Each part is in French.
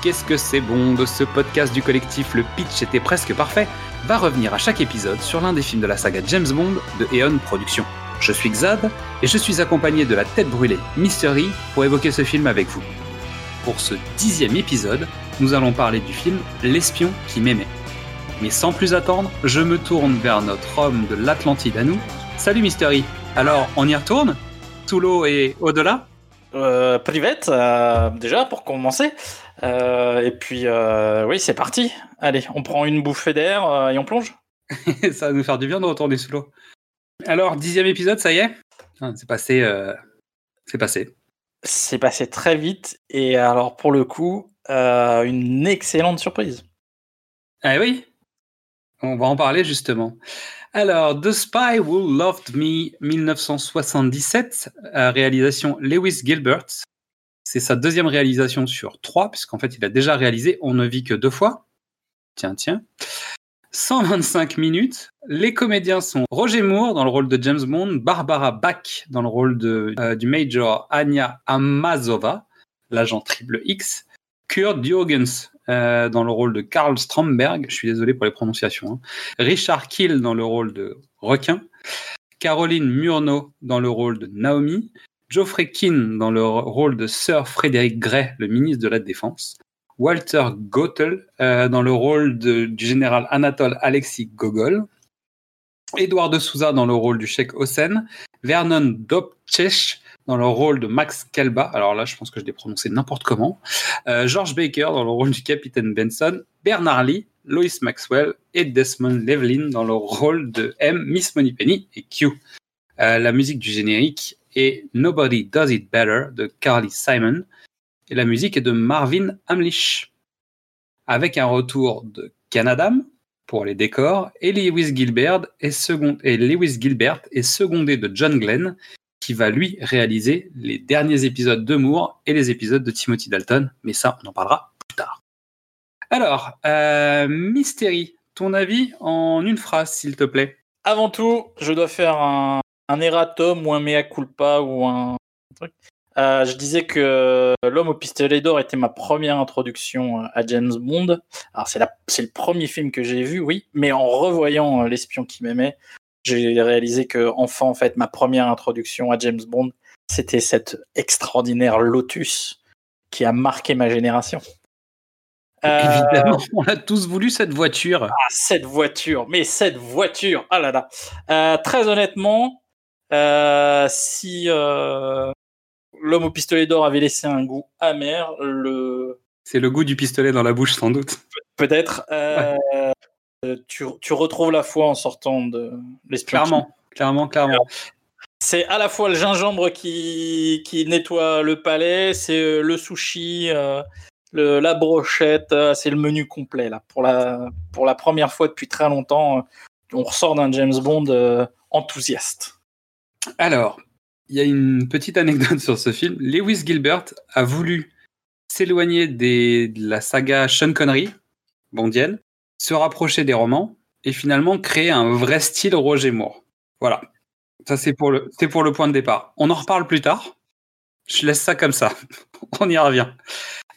Qu'est-ce que c'est bon de ce podcast du collectif Le Pitch était presque parfait va revenir à chaque épisode sur l'un des films de la saga James Bond de Eon Productions. Je suis Xad et je suis accompagné de la tête brûlée Mystery pour évoquer ce film avec vous. Pour ce dixième épisode, nous allons parler du film L'espion qui m'aimait. Mais sans plus attendre, je me tourne vers notre homme de l'Atlantide à nous. Salut Mystery Alors, on y retourne? Sous l'eau et au-delà? Euh, Private, euh, déjà, pour commencer. Euh, et puis, euh, oui, c'est parti. Allez, on prend une bouffée d'air euh, et on plonge. ça va nous faire du bien de retourner sous l'eau. Alors, dixième épisode, ça y est? C'est passé. C'est passé. C'est passé très vite. Et alors, pour le coup, une excellente surprise. Ah oui On va en parler justement. Alors, The Spy Who Loved Me 1977, euh, réalisation Lewis Gilbert. C'est sa deuxième réalisation sur trois, puisqu'en fait, il a déjà réalisé On ne vit que deux fois. Tiens, tiens. 125 minutes. Les comédiens sont Roger Moore dans le rôle de James Bond, Barbara Bach dans le rôle euh, du Major Anya Amazova, l'agent triple X, Kurt Jürgens euh, dans le rôle de Karl Stromberg, je suis désolé pour les prononciations, hein. Richard Kill dans le rôle de requin, Caroline Murnau dans le rôle de Naomi, Geoffrey Keane dans le rôle de Sir Frédéric Gray, le ministre de la Défense, Walter Gottel euh, dans le rôle du général Anatole Alexis Gogol, Edouard de Souza dans le rôle du cheikh Hossein, Vernon Dobchech dans le rôle de Max Kelba, alors là je pense que je l'ai prononcé n'importe comment, euh, George Baker dans le rôle du capitaine Benson, Bernard Lee, Lois Maxwell et Desmond Llewellyn dans le rôle de M, Miss Moneypenny et Q. Euh, la musique du générique Nobody Does It Better de Carly Simon et la musique est de Marvin Hamlish. Avec un retour de Canadam pour les décors et Lewis Gilbert est, second, et Lewis Gilbert est secondé de John Glenn qui va lui réaliser les derniers épisodes de Moore et les épisodes de Timothy Dalton, mais ça on en parlera plus tard. Alors, euh, Mystery, ton avis en une phrase s'il te plaît? Avant tout, je dois faire un, un erratum ou un mea culpa ou un truc. Euh, je disais que L'homme au pistolet d'or était ma première introduction à James Bond. Alors c'est la- c'est le premier film que j'ai vu, oui, mais en revoyant euh, L'espion qui m'aimait, j'ai réalisé que enfant, en fait, ma première introduction à James Bond, c'était cette extraordinaire Lotus qui a marqué ma génération. Euh, Évidemment, on a tous voulu cette voiture. ah, cette voiture, mais cette voiture, ah là là. Euh, très honnêtement, euh, si euh, l'homme au pistolet d'or avait laissé un goût amer, le C'est le goût du pistolet dans la bouche sans doute. peut-être euh, tu, tu retrouves la foi en sortant de l'espion. Clairement, clairement, clairement. C'est à la fois le gingembre qui, qui nettoie le palais, c'est euh, le sushi, euh, le, la brochette, euh, c'est le menu complet là. Pour la, pour la première fois depuis très longtemps, euh, on ressort d'un James Bond euh, enthousiaste. Alors, il y a une petite anecdote sur ce film. Lewis Gilbert a voulu s'éloigner de la saga Sean Connery, bondienne, se rapprocher des romans et finalement créer un vrai style Roger Moore. Voilà. Ça, c'est pour, le, c'est pour le point de départ. On en reparle plus tard. Je laisse ça comme ça. On y revient.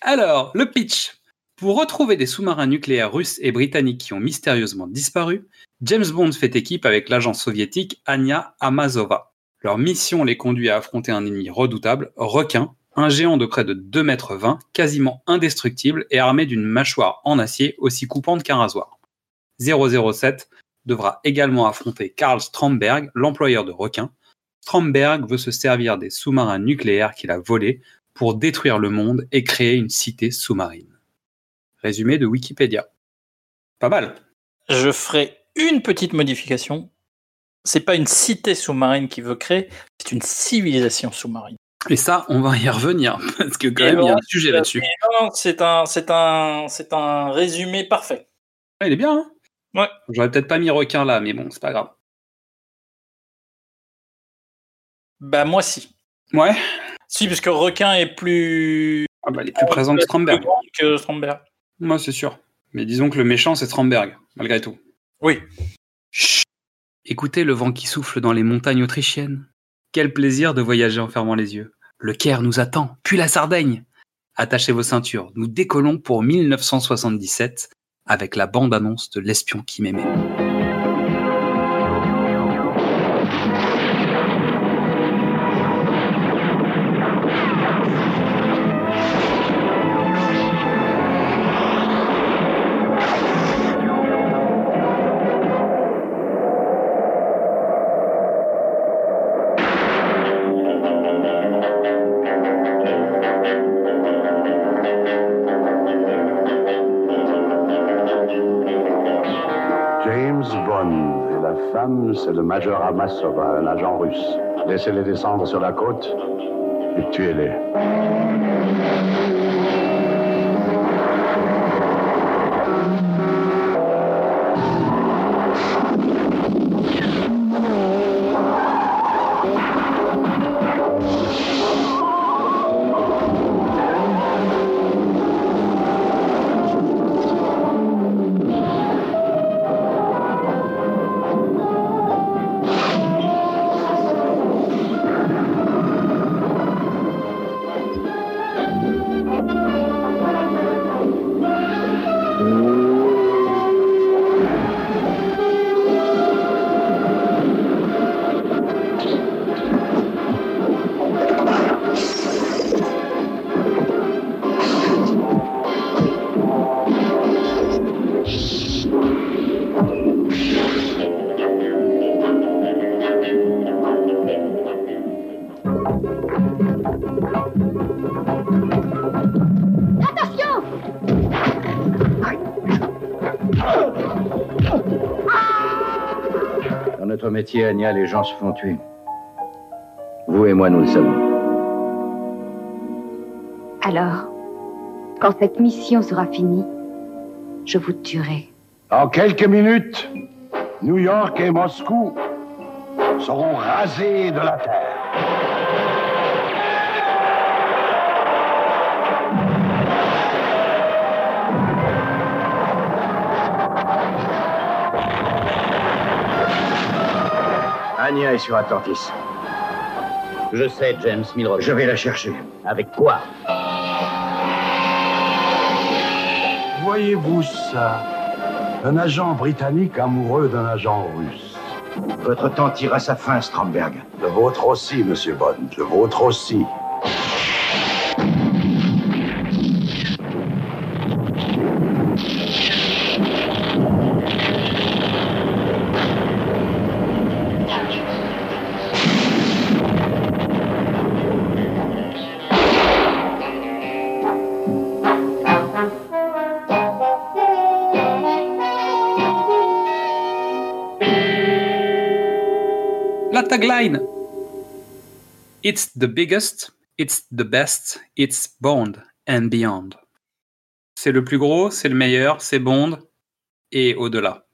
Alors, le pitch. Pour retrouver des sous-marins nucléaires russes et britanniques qui ont mystérieusement disparu, James Bond fait équipe avec l'agent soviétique Anya Amazova. Leur mission les conduit à affronter un ennemi redoutable, requin, un géant de près de 2 mètres 20, quasiment indestructible et armé d'une mâchoire en acier aussi coupante qu'un rasoir. 007 devra également affronter Karl Stromberg, l'employeur de requins. Stromberg veut se servir des sous-marins nucléaires qu'il a volés pour détruire le monde et créer une cité sous-marine. Résumé de Wikipédia. Pas mal. Je ferai une petite modification. C'est pas une cité sous-marine qui veut créer, c'est une civilisation sous-marine. Et ça, on va y revenir, parce que quand même, il y a un sujet là-dessus. C'est un, c'est un, c'est un résumé parfait. Ah, il est bien, hein? Ouais. J'aurais peut-être pas mis requin là, mais bon, c'est pas grave. Bah moi si. Ouais? Si, parce que requin est plus Ah bah, il est plus présent que Stromberg. que Stromberg. Moi, c'est sûr. Mais disons que le méchant, c'est Stromberg, malgré tout. Oui. Écoutez le vent qui souffle dans les montagnes autrichiennes. Quel plaisir de voyager en fermant les yeux. Le Caire nous attend, puis la Sardaigne. attachez vos ceintures. Nous décollons pour 1977 avec la bande-annonce de L'espion qui m'aimait. Le Major Amasova, un agent russe. Laissez-les descendre sur la côte et tuez-les. Métier, Anya, les gens se font tuer. Vous et moi, nous le savons. Alors, quand cette mission sera finie, je vous tuerai. En quelques minutes, New York et Moscou seront rasés de la terre. Anya est sur Atlantis. Je sais, James Milrock. Je vais la chercher. Avec quoi? Voyez-vous ça? Un agent britannique amoureux d'un agent russe. Votre temps tire à sa fin, Stromberg. Le vôtre aussi, monsieur Bond. Le vôtre aussi. It's the biggest, it's the best, it's Bond and beyond. C'est le plus gros, c'est le meilleur, c'est Bond et au-delà.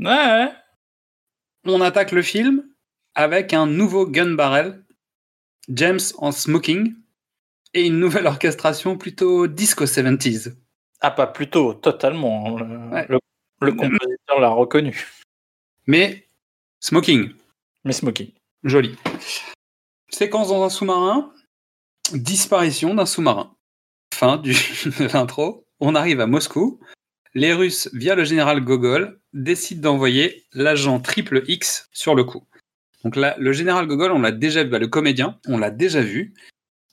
Ouais. On attaque le film avec un nouveau gun barrel, James en smoking et une nouvelle orchestration plutôt disco 70s. Ah, pas plutôt, totalement. Le, Ouais. le- le compositeur l'a reconnu. Mais smoking, Mais Smoking. joli. Séquence dans un sous-marin, disparition d'un sous-marin. Fin du, de l'intro. On arrive à Moscou. Les Russes, via le général Gogol, décident d'envoyer l'agent triple X sur le coup. Donc là, le général Gogol, on l'a déjà vu, bah, le comédien, on l'a déjà vu.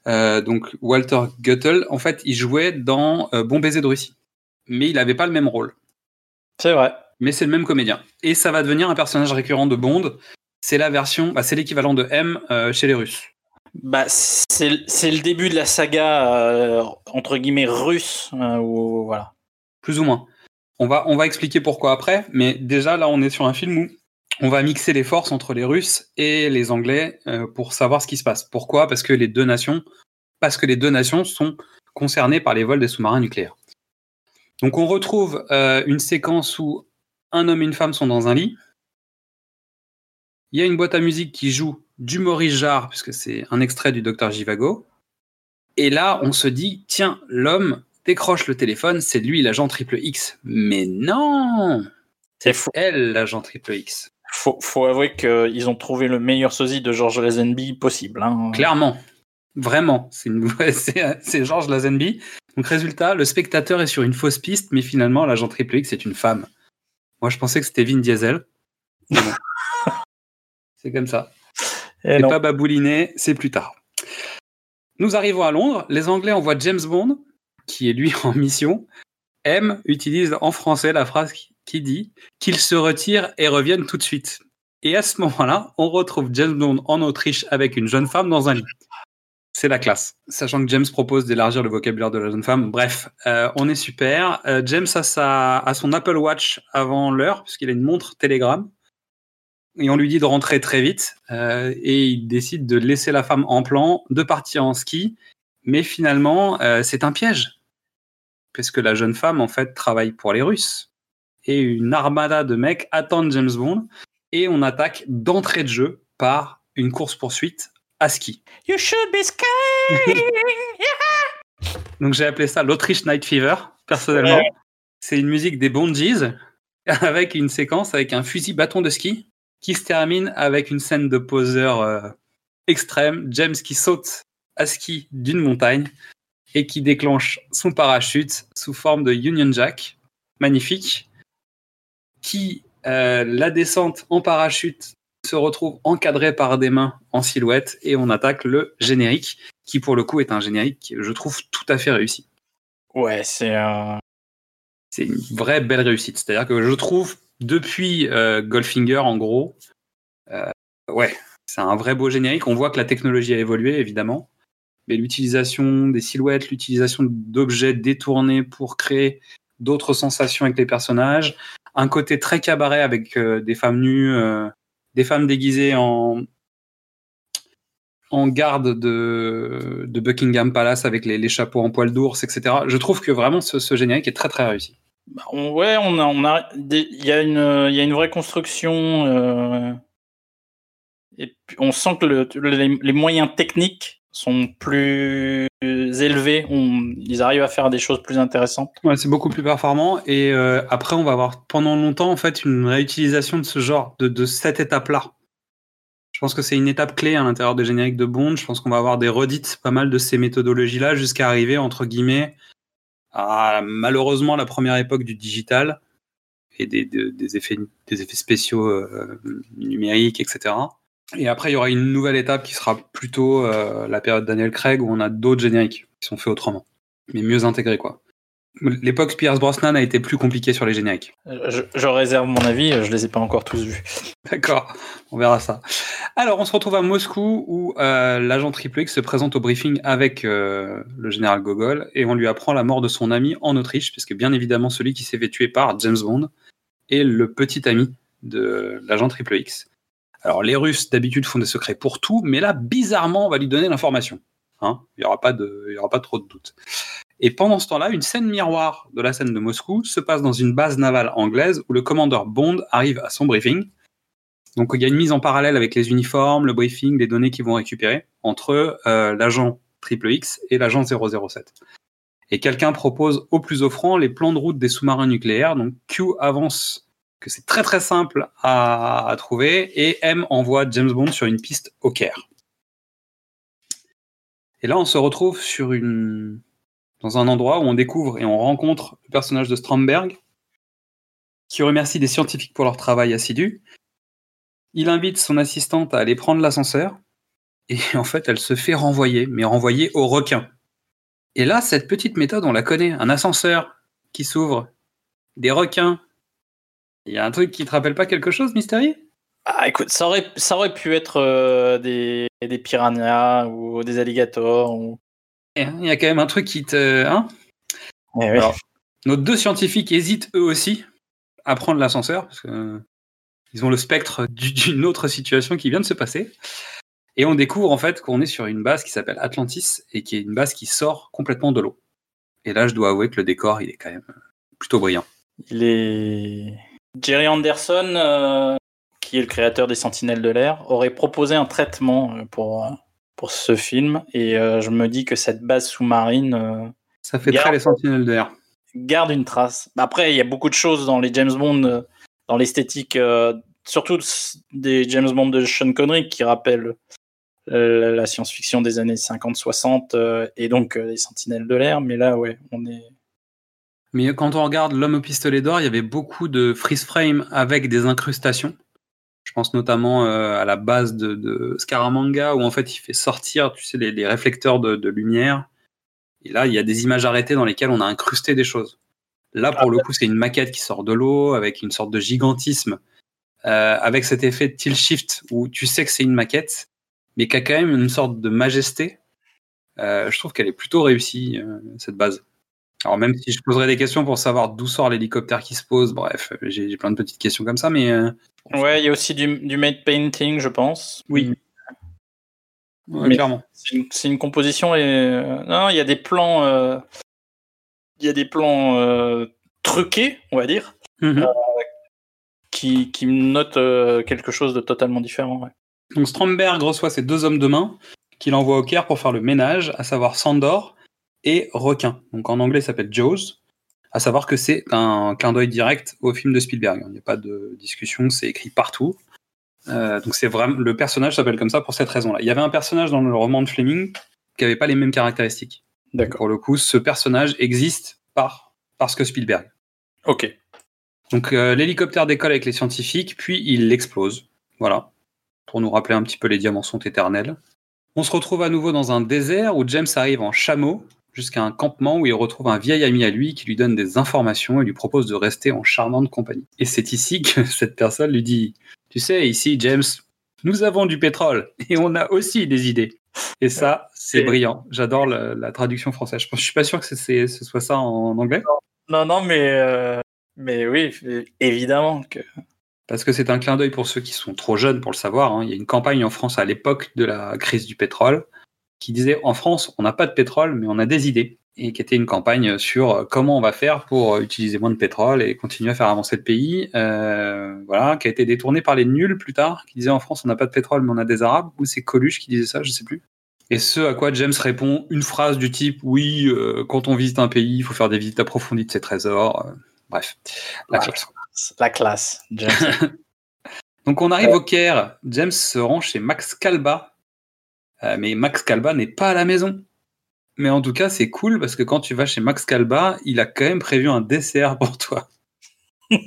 Euh, donc Walter Guttel, en fait, il jouait dans euh, Bon baiser de Russie, mais il n'avait pas le même rôle. C'est vrai. Mais c'est le même comédien. Et ça va devenir un personnage récurrent de Bond. C'est la version, bah, c'est l'équivalent de M euh, chez les Russes. Bah, c'est c'est le début de la saga euh, entre guillemets russe. euh, où, voilà. plus ou moins. On va, on va expliquer pourquoi après, mais déjà là on est sur un film où on va mixer les forces entre les Russes et les Anglais euh, pour savoir ce qui se passe. Pourquoi? Parce que les deux nations, parce que les deux nations sont concernées par les vols des sous-marins nucléaires. Donc on retrouve une séquence où un homme et une femme sont dans un lit. Il y a une boîte à musique qui joue du Maurice Jarre, puisque c'est un extrait du Docteur Givago. Et là, on se dit, tiens, l'homme décroche le téléphone, c'est lui l'agent triple X. Mais non C'est fou. Elle, l'agent triple X. Faut, faut avouer qu'ils ont trouvé le meilleur sosie de George Lazenby possible. hein. Clairement. Vraiment, c'est une... Georges Lazenby. Donc résultat, le spectateur est sur une fausse piste, mais finalement l'agent triple X c'est une femme. Moi je pensais que c'était Vin Diesel. Mais bon. C'est comme ça. Et C'est pas babouliné, c'est plus tard. Nous arrivons à Londres. Les Anglais envoient James Bond, qui est lui en mission. M utilise en français la phrase qui- qui dit qu'il se retire et revienne tout de suite. Et à ce moment-là, on retrouve James Bond en Autriche avec une jeune femme dans un lit. C'est la classe. Sachant que James propose d'élargir le vocabulaire de la jeune femme. Bref, euh, on est super. Euh, James a, sa, a son Apple Watch avant l'heure, puisqu'il a une montre Telegram. Et on lui dit de rentrer très vite. euh, et il décide de laisser la femme en plan, de partir en ski. Mais finalement, euh, c'est un piège. Parce que la jeune femme, en fait, travaille pour les Russes. Et une armada de mecs attendent James Bond. Et on attaque d'entrée de jeu par une course-poursuite à ski. You should be scared. Donc j'ai appelé ça l'Autriche Night Fever, personnellement. Ouais. C'est une musique des Bondies avec une séquence avec un fusil bâton de ski qui se termine avec une scène de poseur euh, extrême. James qui saute à ski d'une montagne et qui déclenche son parachute sous forme de Union Jack, magnifique, qui euh, la descente en parachute se retrouve encadrée par des mains en silhouette et on attaque le générique qui pour le coup est un générique que je trouve tout à fait réussi. Ouais, c'est un. C'est une vraie belle réussite. C'est-à-dire que je trouve depuis euh, Goldfinger en gros, euh, ouais, c'est un vrai beau générique. On voit que la technologie a évolué évidemment, mais l'utilisation des silhouettes, l'utilisation d'objets détournés pour créer d'autres sensations avec les personnages, un côté très cabaret avec euh, des femmes nues, des femmes déguisées en en garde de, Buckingham Palace avec les, chapeaux en poil d'ours, etc. Je trouve que vraiment ce générique est très très réussi. Bah, on- ouais, on a, il y a une, il y a une vraie construction. euh, et on sent que le- les, les moyens techniques sont plus élevés. On, ils arrivent à faire des choses plus intéressantes. Ouais, c'est beaucoup plus performant. Et euh, après, on va avoir pendant longtemps en fait une réutilisation de ce genre, de, de cette étape-là. Je pense que c'est une étape clé à l'intérieur des génériques de Bond. Je pense qu'on va avoir des redites pas mal de ces méthodologies-là jusqu'à arriver entre guillemets à malheureusement la première époque du digital et des effets spéciaux euh, numériques, etc. Et après, il y aura une nouvelle étape qui sera plutôt euh, la période Daniel Craig où on a d'autres génériques qui sont faits autrement, mais mieux intégrés quoi. L'époque Pierce Brosnan a été plus compliquée sur les génériques. Je, je réserve mon avis. Je les ai pas encore tous vus. D'accord, on verra ça. Alors, on se retrouve à Moscou où euh, l'agent Triple X se présente au briefing avec euh, le général Gogol et on lui apprend la mort de son ami en Autriche, puisque bien évidemment, celui qui s'est fait tuer par James Bond est le petit ami de l'agent Triple X. Alors, les Russes d'habitude font des secrets pour tout, mais là, bizarrement, on va lui donner l'information. Hein il n'y aura, pas de- il y aura pas trop de doute. Et pendant ce temps-là, une scène miroir de la scène de Moscou se passe dans une base navale anglaise où le commandeur Bond arrive à son briefing. Donc il y a une mise en parallèle avec les uniformes, le briefing, les données qu'ils vont récupérer entre euh, l'agent Triple X et l'agent 007. Et quelqu'un propose au plus offrant les plans de route des sous-marins nucléaires. Donc Q avance que c'est très très simple à, à trouver et M envoie James Bond sur une piste au Caire. Et là on se retrouve sur une dans un endroit où on découvre et on rencontre le personnage de Stromberg qui remercie des scientifiques pour leur travail assidu. Il invite son assistante à aller prendre l'ascenseur et en fait elle se fait renvoyer, mais renvoyer au requin. Et là, cette petite méthode, on la connaît. Un ascenseur qui s'ouvre, des requins. Il y a un truc qui te rappelle pas quelque chose, Mystery Ah, écoute, ça aurait, ça aurait pu être euh, des, des piranhas ou des alligators. Ou... Il y a quand même un truc qui te... Hein Eh oui. Alors, nos deux scientifiques hésitent eux aussi à prendre l'ascenseur parce que euh, ont le spectre du- d'une autre situation qui vient de se passer. Et on découvre en fait qu'on est sur une base qui s'appelle Atlantis et qui est une base qui sort complètement de l'eau. Et là, je dois avouer que le décor, il est quand même plutôt brillant. Il est. Jerry Anderson, euh, qui est le créateur des Sentinelles de l'air, aurait proposé un traitement euh, pour, pour ce film. Et euh, je me dis que cette base sous-marine euh, Ça fait Garde. très les sentinelles de l'air. garde une trace. Après, il y a beaucoup de choses dans les James Bond, euh, dans l'esthétique, euh, surtout des James Bond de Sean Connery, qui rappellent la science-fiction des années 50-60 euh, et donc les Sentinelles de l'air. Mais là, ouais, on est. Mais quand on regarde L'homme au pistolet d'or, il y avait beaucoup de freeze frame avec des incrustations. Je pense notamment à la base de, Scaramanga où en fait il fait sortir, tu sais, les, réflecteurs de, lumière. Et là, il y a des images arrêtées dans lesquelles on a incrusté des choses. Là, pour le coup, c'est une maquette qui sort de l'eau avec une sorte de gigantisme, euh, avec cet effet de tilt shift où tu sais que c'est une maquette, mais qui a quand même une sorte de majesté. Euh, je trouve qu'elle est plutôt réussie, euh, cette base. Alors même si je poserais des questions pour savoir d'où sort l'hélicoptère qui se pose, bref, j'ai plein de petites questions comme ça, mais... Euh, ouais, il y a aussi du, du made painting, je pense. Oui. Ouais, clairement. C'est une, une, composition et... Euh, non, il y a des plans... Euh, il y a des plans truqués, on va dire, Mhm. euh, qui, qui notent quelque chose de totalement différent. ouais. Donc Stromberg reçoit ces deux hommes de main qu'il envoie au Caire pour faire le ménage, à savoir Sandor et Requin. Donc en anglais, ça s'appelle Jaws. À savoir que c'est un clin d'œil direct au film de Spielberg. Il n'y a pas de discussion, c'est écrit partout. Euh, donc c'est vraiment le personnage s'appelle comme ça pour cette raison-là. Il y avait un personnage dans le roman de Fleming qui n'avait pas les mêmes caractéristiques. D'accord. Pour le coup, ce personnage existe par parce que Spielberg. Ok. Donc euh, l'hélicoptère décolle avec les scientifiques, puis il explose. Voilà. Pour nous rappeler un petit peu les diamants sont éternels. On se retrouve à nouveau dans un désert où James arrive en chameau jusqu'à un campement où il retrouve un vieil ami à lui qui lui donne des informations et lui propose de rester en charmante compagnie. Et c'est ici que cette personne lui dit Tu sais, ici, James, nous avons du pétrole et on a aussi des idées. Et ça, c'est brillant. J'adore la, la traduction française. Je, je suis pas sûr que ce soit ça en anglais. Non, non, mais, euh, mais oui, évidemment que. Parce que c'est un clin d'œil pour ceux qui sont trop jeunes pour le savoir. hein. Il y a une campagne en France à l'époque de la crise du pétrole qui disait en France, on n'a pas de pétrole, mais on a des idées. Et qui était une campagne sur euh, comment on va faire pour euh, utiliser moins de pétrole et continuer à faire avancer le pays. Euh, voilà, qui a été détournée par les nuls plus tard, qui disaient en France, on n'a pas de pétrole, mais on a des Arabes. Ou c'est Coluche qui disait ça, je sais plus. Et ce à quoi James répond une phrase du type Oui, euh, quand on visite un pays, il faut faire des visites approfondies de ses trésors. Euh, bref, la classe. La classe. James. Donc on arrive au Caire, James se rend chez Max Calba, Euh, mais Max Calba n'est pas à la maison. Mais en tout cas, c'est cool parce que quand tu vas chez Max Calba, il a quand même prévu un dessert pour toi.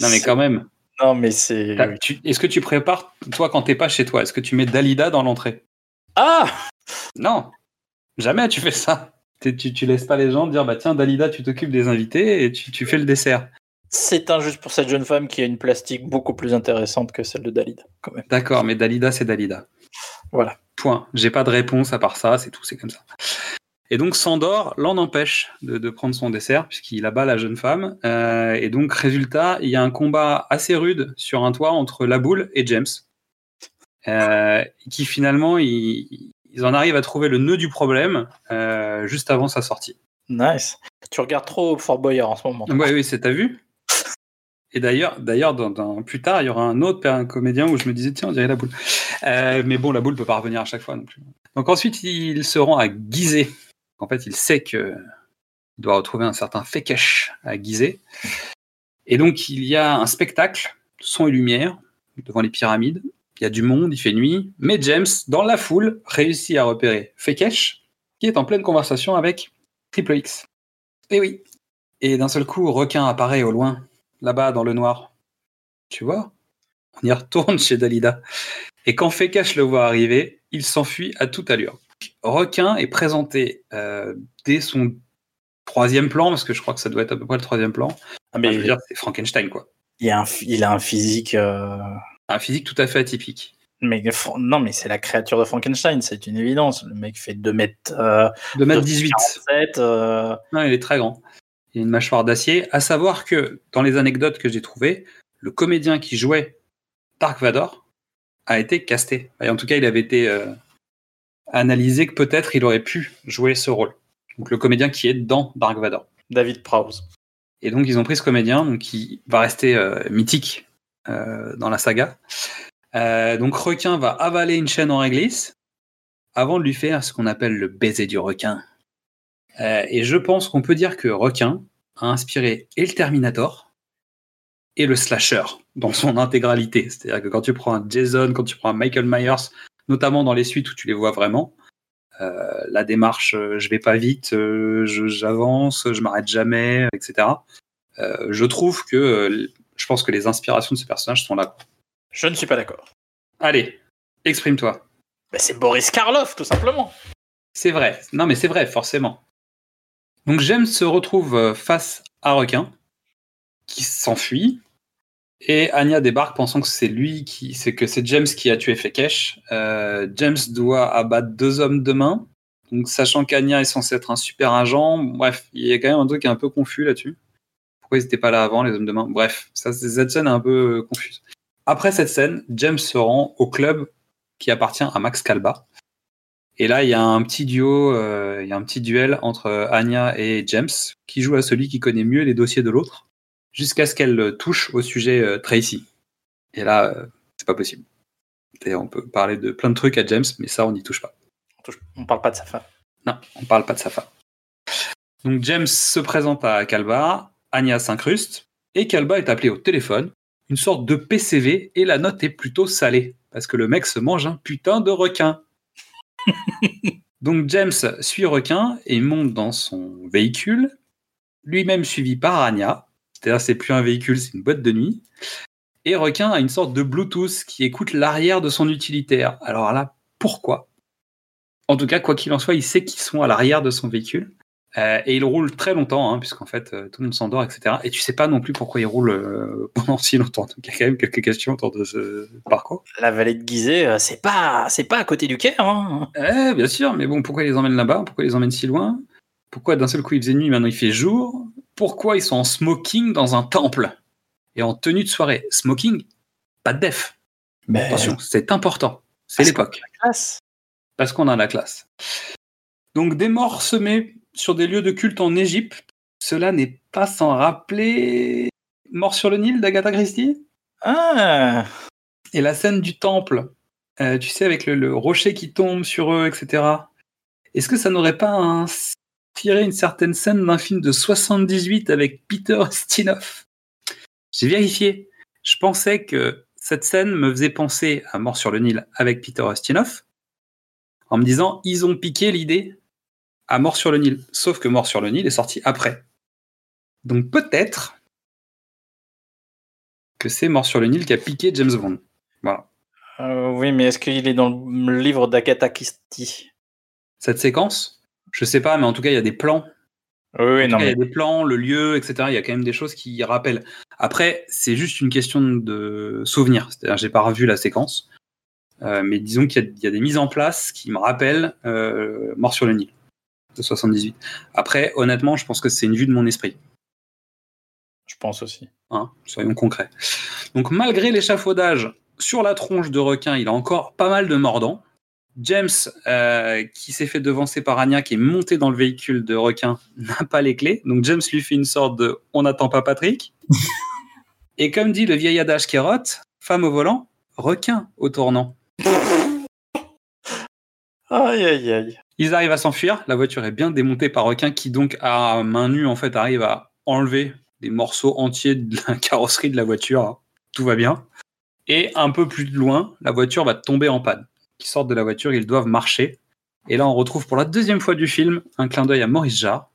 Non mais quand même. non, mais c'est. Est-ce que tu prépares, toi quand t'es pas chez toi, est-ce que tu mets Dalida dans l'entrée? Ah Non, jamais tu fais ça. Tu, tu laisses pas les gens dire bah tiens Dalida tu t'occupes des invités et tu, tu fais le dessert. C'est injuste pour cette jeune femme qui a une plastique beaucoup plus intéressante que celle de Dalida, quand même. D'accord, mais Dalida, c'est Dalida. Voilà. Point. J'ai pas de réponse à part ça, c'est tout, c'est comme ça. Et donc Sandor l'en empêche de, de prendre son dessert puisqu'il abat la jeune femme. Euh, et donc résultat, il y a un combat assez rude sur un toit entre la boule et James, euh, qui finalement ils, ils en arrivent à trouver le nœud du problème euh, juste avant sa sortie. Nice. Tu regardes trop Fort Boyard en ce moment. Oui, oui, c'est t'as vu? Et d'ailleurs, d'ailleurs, plus tard, il y aura un autre comédien où je me disais tiens, on dirait la boule. Euh, mais bon, la boule peut pas revenir à chaque fois non plus. Donc ensuite, il se rend à Gizeh. En fait, il sait que il doit retrouver un certain Fekesh à Gizeh. Et donc, il y a un spectacle, son et lumière, devant les pyramides. Il y a du monde, il fait nuit. Mais James, dans la foule, réussit à repérer Fekesh, qui est en pleine conversation avec Triple X. Et oui. Et d'un seul coup, requin apparaît au loin, là-bas dans le noir. Tu vois? On y retourne chez Dalida. Et quand Fekesh le voit arriver, il s'enfuit à toute allure. Requin est présenté euh, dès son troisième plan, parce que je crois que ça doit être à peu près le troisième plan. Ah, Enfin, mais je veux dire, c'est Frankenstein, quoi. il, a un, ph- il a un physique. euh, Un physique tout à fait atypique. Mais non, mais c'est la créature de Frankenstein, c'est une évidence. Le mec fait 2 mètres. Euh, 2 mètres 18. 47, euh, Non, il est très grand. Il a une mâchoire d'acier. À savoir que, dans les anecdotes que j'ai trouvées, le comédien qui jouait Dark Vador a été casté. Et en tout cas, il avait été euh, analysé que peut-être il aurait pu jouer ce rôle. Donc le comédien qui est dans Dark Vador. David Prowse. Et donc ils ont pris ce comédien, donc qui va rester euh, mythique euh, dans la saga. Donc requin va avaler une chaîne en réglisse avant de lui faire ce qu'on appelle le baiser du requin. Euh, et je pense qu'on peut dire que requin a inspiré et le Terminator et le slasher dans son intégralité. C'est-à-dire que quand tu prends un Jason, quand tu prends un Michael Myers, notamment dans les suites où tu les vois vraiment, euh, la démarche, euh, je vais pas vite, je- j'avance, je m'arrête jamais, etc. Euh, je trouve que je pense que les inspirations de ce personnage sont là. Je ne suis pas d'accord. Allez, exprime-toi. Bah, c'est Boris Karloff, tout simplement. C'est vrai. Non, mais c'est vrai, forcément. Donc James se retrouve euh, face à Requin, qui s'enfuit, et Anya débarque pensant que c'est lui qui, c'est que c'est James qui a tué Fekesh. Euh, James doit abattre deux hommes de main, donc sachant qu'Anya est censé être un super agent. Bref, il y a quand même un truc un peu confus là-dessus. Pourquoi ils n'étaient pas là avant, les hommes de main Bref, ça, cette scène est un peu euh, confuse. Après cette scène, James se rend au club qui appartient à Max Calba. Et là, il y a un petit duo, euh, il y a un petit duel entre euh, Anya et James, qui joue à celui qui connaît mieux les dossiers de l'autre, jusqu'à ce qu'elle euh, touche au sujet Tracy. Et là, c'est pas possible. Et on peut parler de plein de trucs à James, mais ça, on n'y touche pas. On, touche- on parle pas de sa femme. Non, on parle pas de sa femme. Donc James se présente à Calba, Anya s'incruste, et Calba est appelé au téléphone, une sorte de PCV, et la note est plutôt salée, parce que le mec se mange un putain de requin. Donc James suit requin et monte dans son véhicule, lui-même suivi par Anya, c'est-à-dire c'est plus un véhicule, c'est une boîte de nuit, et requin a une sorte de Bluetooth qui écoute l'arrière de son utilitaire. Alors là, pourquoi? En tout cas, quoi qu'il en soit, il sait qu'ils sont à l'arrière de son véhicule. Euh, et il roule très longtemps, hein, puisqu'en fait, euh, tout le monde s'endort, etc. Et tu sais pas non plus pourquoi il roule euh, pendant si longtemps. Donc il y a quand même quelques questions autour de ce parcours. La vallée de Gizeh, c'est pas, c'est pas à côté du Caire. Hein. Eh, bien sûr, mais bon, pourquoi ils les emmènent là-bas? Pourquoi ils les emmènent si loin? Pourquoi d'un seul coup il faisait nuit, maintenant il fait jour? Pourquoi ils sont en smoking dans un temple? Et en tenue de soirée Smoking, pas de def. Mais Attention, c'est important. C'est l'époque. classe. parce qu'on a la classe. Donc des morts semés sur des lieux de culte en Égypte, cela n'est pas sans rappeler Mort sur le Nil d'Agatha Christie. Ah, et la scène du temple, euh, tu sais, avec le, le rocher qui tombe sur eux, etc. Est-ce que ça n'aurait pas inspiré une certaine scène d'un film de 78 avec Peter Stinoff J'ai vérifié. Je pensais que cette scène me faisait penser à Mort sur le Nil avec Peter Stinoff, en me disant ils ont piqué l'idée à Mort sur le Nil. Sauf que Mort sur le Nil est sorti après. Donc peut-être que c'est Mort sur le Nil qui a piqué James Bond. Voilà. Euh, oui, mais est-ce qu'il est dans le livre d'Agatha Christie? Cette séquence, je sais pas, mais en tout cas, il y a des plans. Oui, non, cas, Il y a des plans, le lieu, etc. Il y a quand même des choses qui rappellent. Après, c'est juste une question de souvenir. C'est-à-dire, j'ai pas revu la séquence. Euh, mais disons qu'il y, a- il y a des mises en place qui me rappellent euh, Mort sur le Nil de 78. Après, honnêtement, je pense que c'est une vue de mon esprit. je pense aussi. hein, soyons concrets. Donc malgré l'échafaudage sur la tronche de requin, il a encore pas mal de mordants. James, euh, qui s'est fait devancer par Anya, qui est monté dans le véhicule de requin, n'a pas les clés. Donc James lui fait une sorte de « on n'attend pas Patrick ». Et comme dit le vieil adage Kérotte, femme au volant, requin au tournant. Aïe, aïe, aïe. Ils arrivent à s'enfuir. La voiture est bien démontée par requin qui donc à main nue en fait arrive à enlever des morceaux entiers de la carrosserie de la voiture. Tout va bien. Et un peu plus loin, la voiture va tomber en panne. Ils sortent de la voiture, ils doivent marcher. Et là, on retrouve pour la deuxième fois du film un clin d'œil à Maurice Jarre.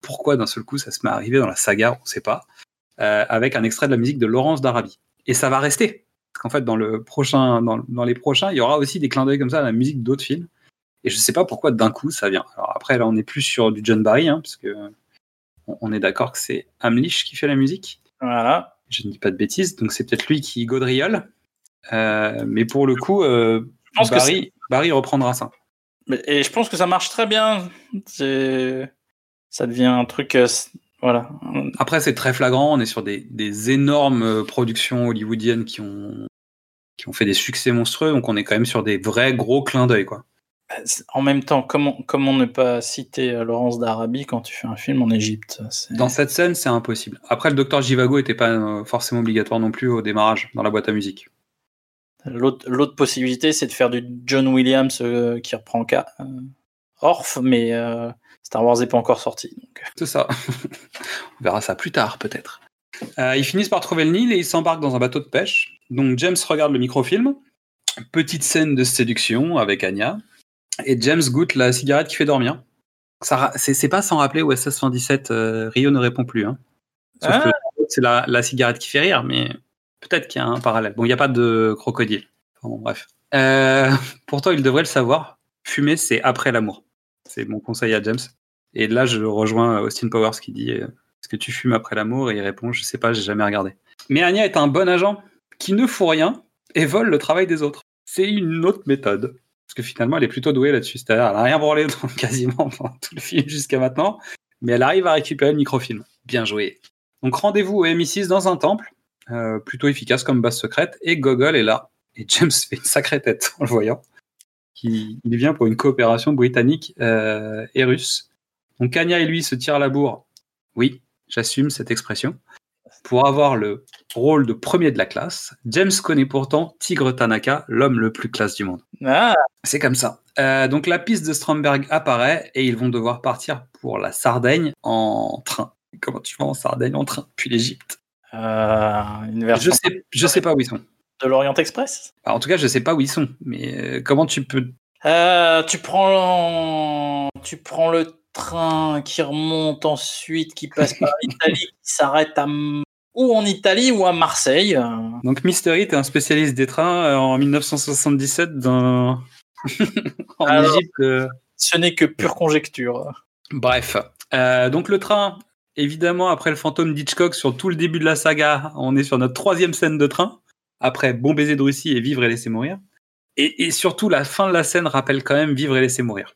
Pourquoi d'un seul coup ça se met à arriver dans la saga, on ne sait pas. Euh, avec un extrait de la musique de Laurence d'Arabie. Et ça va rester. Parce qu'en fait, dans, le prochain, dans les prochains, il y aura aussi des clins d'œil comme ça à la musique d'autres films. Et je sais pas pourquoi d'un coup ça vient. Alors après, là, on est plus sur du John Barry, hein, parce que on, est d'accord que c'est Hamlish qui fait la musique. Voilà. Je ne dis pas de bêtises, donc c'est peut-être lui qui gaudriole. Euh, mais pour le coup, euh, Je pense que Barry, reprendra ça. Et je pense que ça marche très bien. Ça devient un truc. euh, Voilà. Après, c'est très flagrant. On est sur des, des énormes productions hollywoodiennes qui ont, qui ont fait des succès monstrueux. Donc, on est quand même sur des vrais gros clins d'œil, quoi. En même temps, comment, comment ne pas citer euh, Laurence d'Arabie quand tu fais un film en Égypte Dans cette scène, c'est impossible. Après, le docteur Jivago n'était pas euh, forcément obligatoire non plus au démarrage dans la boîte à musique. L'autre possibilité, c'est de faire du John Williams euh, qui reprend Ka- euh, Orff, mais euh, Star Wars n'est pas encore sorti. C'est ça. on verra ça plus tard, peut-être. Ils finissent par trouver le Nil et ils s'embarquent dans un bateau de pêche. Donc James regarde le microfilm. Petite scène de séduction avec Anya. Et James goûte la cigarette qui fait dormir. C'est pas sans rappeler OSS 117, euh, Rio ne répond plus. Hein. Sauf Ah. que c'est la, la cigarette qui fait rire, mais peut-être qu'il y a un parallèle. Bon, il n'y a pas de crocodile. Enfin, bon, bref. Euh, pourtant, il devrait le savoir. Fumer, c'est après l'amour. C'est mon conseil à James. Et là, je rejoins Austin Powers qui dit euh, Est-ce que tu fumes après l'amour? Et il répond Je sais pas, j'ai jamais regardé. Mais Anya est un bon agent qui ne fout rien et vole le travail des autres. C'est une autre méthode. Parce que finalement, elle est plutôt douée là-dessus. C'est-à-dire, elle n'a rien dans- quasiment pendant tout le film jusqu'à maintenant. Mais elle arrive à récupérer le microfilm. Bien joué. Donc rendez-vous au MI6 dans un temple. euh, plutôt efficace comme base secrète. Et Gogol est là. Et James fait une sacrée tête en le voyant. Il, il vient pour une coopération britannique euh, et russe. Donc Kanya et lui se tirent à la bourre. Oui, j'assume cette expression. Pour avoir le rôle de premier de la classe, James connaît pourtant Tigre Tanaka, l'homme le plus classe du monde. Ah, C'est comme ça. Euh, donc la piste de Stromberg apparaît et ils vont devoir partir pour la Sardaigne en train. Comment tu vas en Sardaigne en train Puis l'Égypte. euh, Je sais, je sais pas où ils sont. de l'Orient Express? En tout cas, je sais pas où ils sont. Mais euh, comment tu peux Euh, tu prends tu prends le train qui remonte ensuite, qui passe par l'Italie, qui s'arrête à ou en Italie ou à Marseille. euh. Donc Mystery, t'es un spécialiste des trains euh, en 1977 dans en Alors- Égypte. euh. Ce n'est que pure conjecture. Bref, Euh, donc le train, évidemment après le fantôme d'Hitchcock sur tout le début de la saga, on est sur notre troisième scène de train. Après Bon baiser de Russie et Vivre et laisser mourir. Et, et surtout la fin de la scène rappelle quand même Vivre et laisser mourir.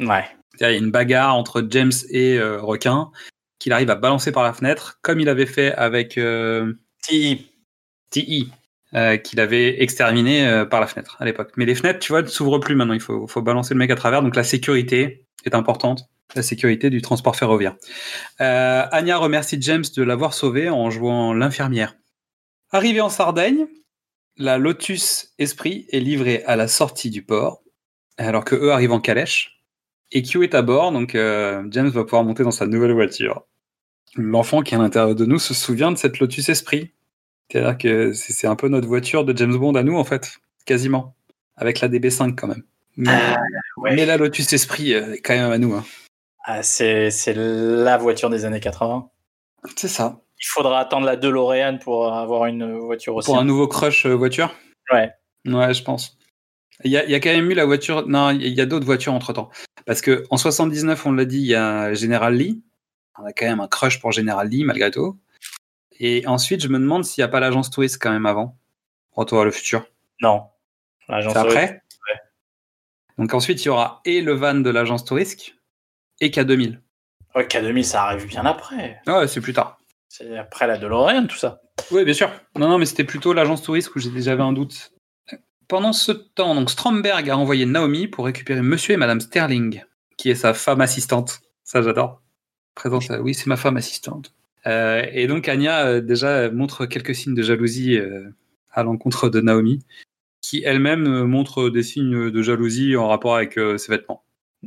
Ouais. Il y a une bagarre entre James et euh, Requin qu'il arrive à balancer par la fenêtre, comme il avait fait avec euh. TI, euh, qu'il avait exterminé euh, par la fenêtre à l'époque. Mais les fenêtres, tu vois, ne s'ouvrent plus maintenant. Il faut, faut balancer le mec à travers. Donc la sécurité est importante. La sécurité du transport ferroviaire. Anya remercie James de l'avoir sauvé en jouant l'infirmière. Arrivé en Sardaigne, la Lotus Esprit est livrée à la sortie du port, alors que eux arrivent en calèche. Et Q est à bord, donc euh, James va pouvoir monter dans sa nouvelle voiture. L'enfant qui est à l'intérieur de nous se souvient de cette Lotus Esprit. C'est-à-dire que c'est un peu notre voiture de James Bond à nous, en fait, quasiment. Avec la DB5 quand même. Mais, ouais. mais la Lotus Esprit euh, est quand même à nous. hein. Ah, c'est c'est la voiture des années 80. C'est ça. Il faudra attendre la DeLorean pour avoir une voiture aussi. Pour un nouveau crush euh, voiture? Ouais. Ouais, je pense. Il y a, il y a quand même eu la voiture. Non, il y a d'autres voitures entre temps. Parce que en 79, on l'a dit, il y a General Lee. On a quand même un crush pour General Lee, malgré tout. Et ensuite, je me demande s'il n'y a pas l'agence touriste quand même avant. Retour à le futur. Non. L'agence C'est après Ouais. Donc ensuite, il y aura et le van de l'agence touriste et K2000. Ouais, K2000, ça arrive bien après. Ouais, c'est plus tard. C'est après la DeLorean, tout ça. Oui, bien sûr. Non, non, mais c'était plutôt l'agence touriste où j'ai- j'avais un doute. Pendant ce temps, donc Stromberg a envoyé Naomi pour récupérer Monsieur et Madame Sterling, qui est sa femme assistante. Ça, j'adore. Présente, euh, oui, c'est ma femme assistante. Euh, et donc Anya euh, déjà montre quelques signes de jalousie euh, à l'encontre de Naomi, qui elle-même montre des signes de jalousie en rapport avec ses vêtements.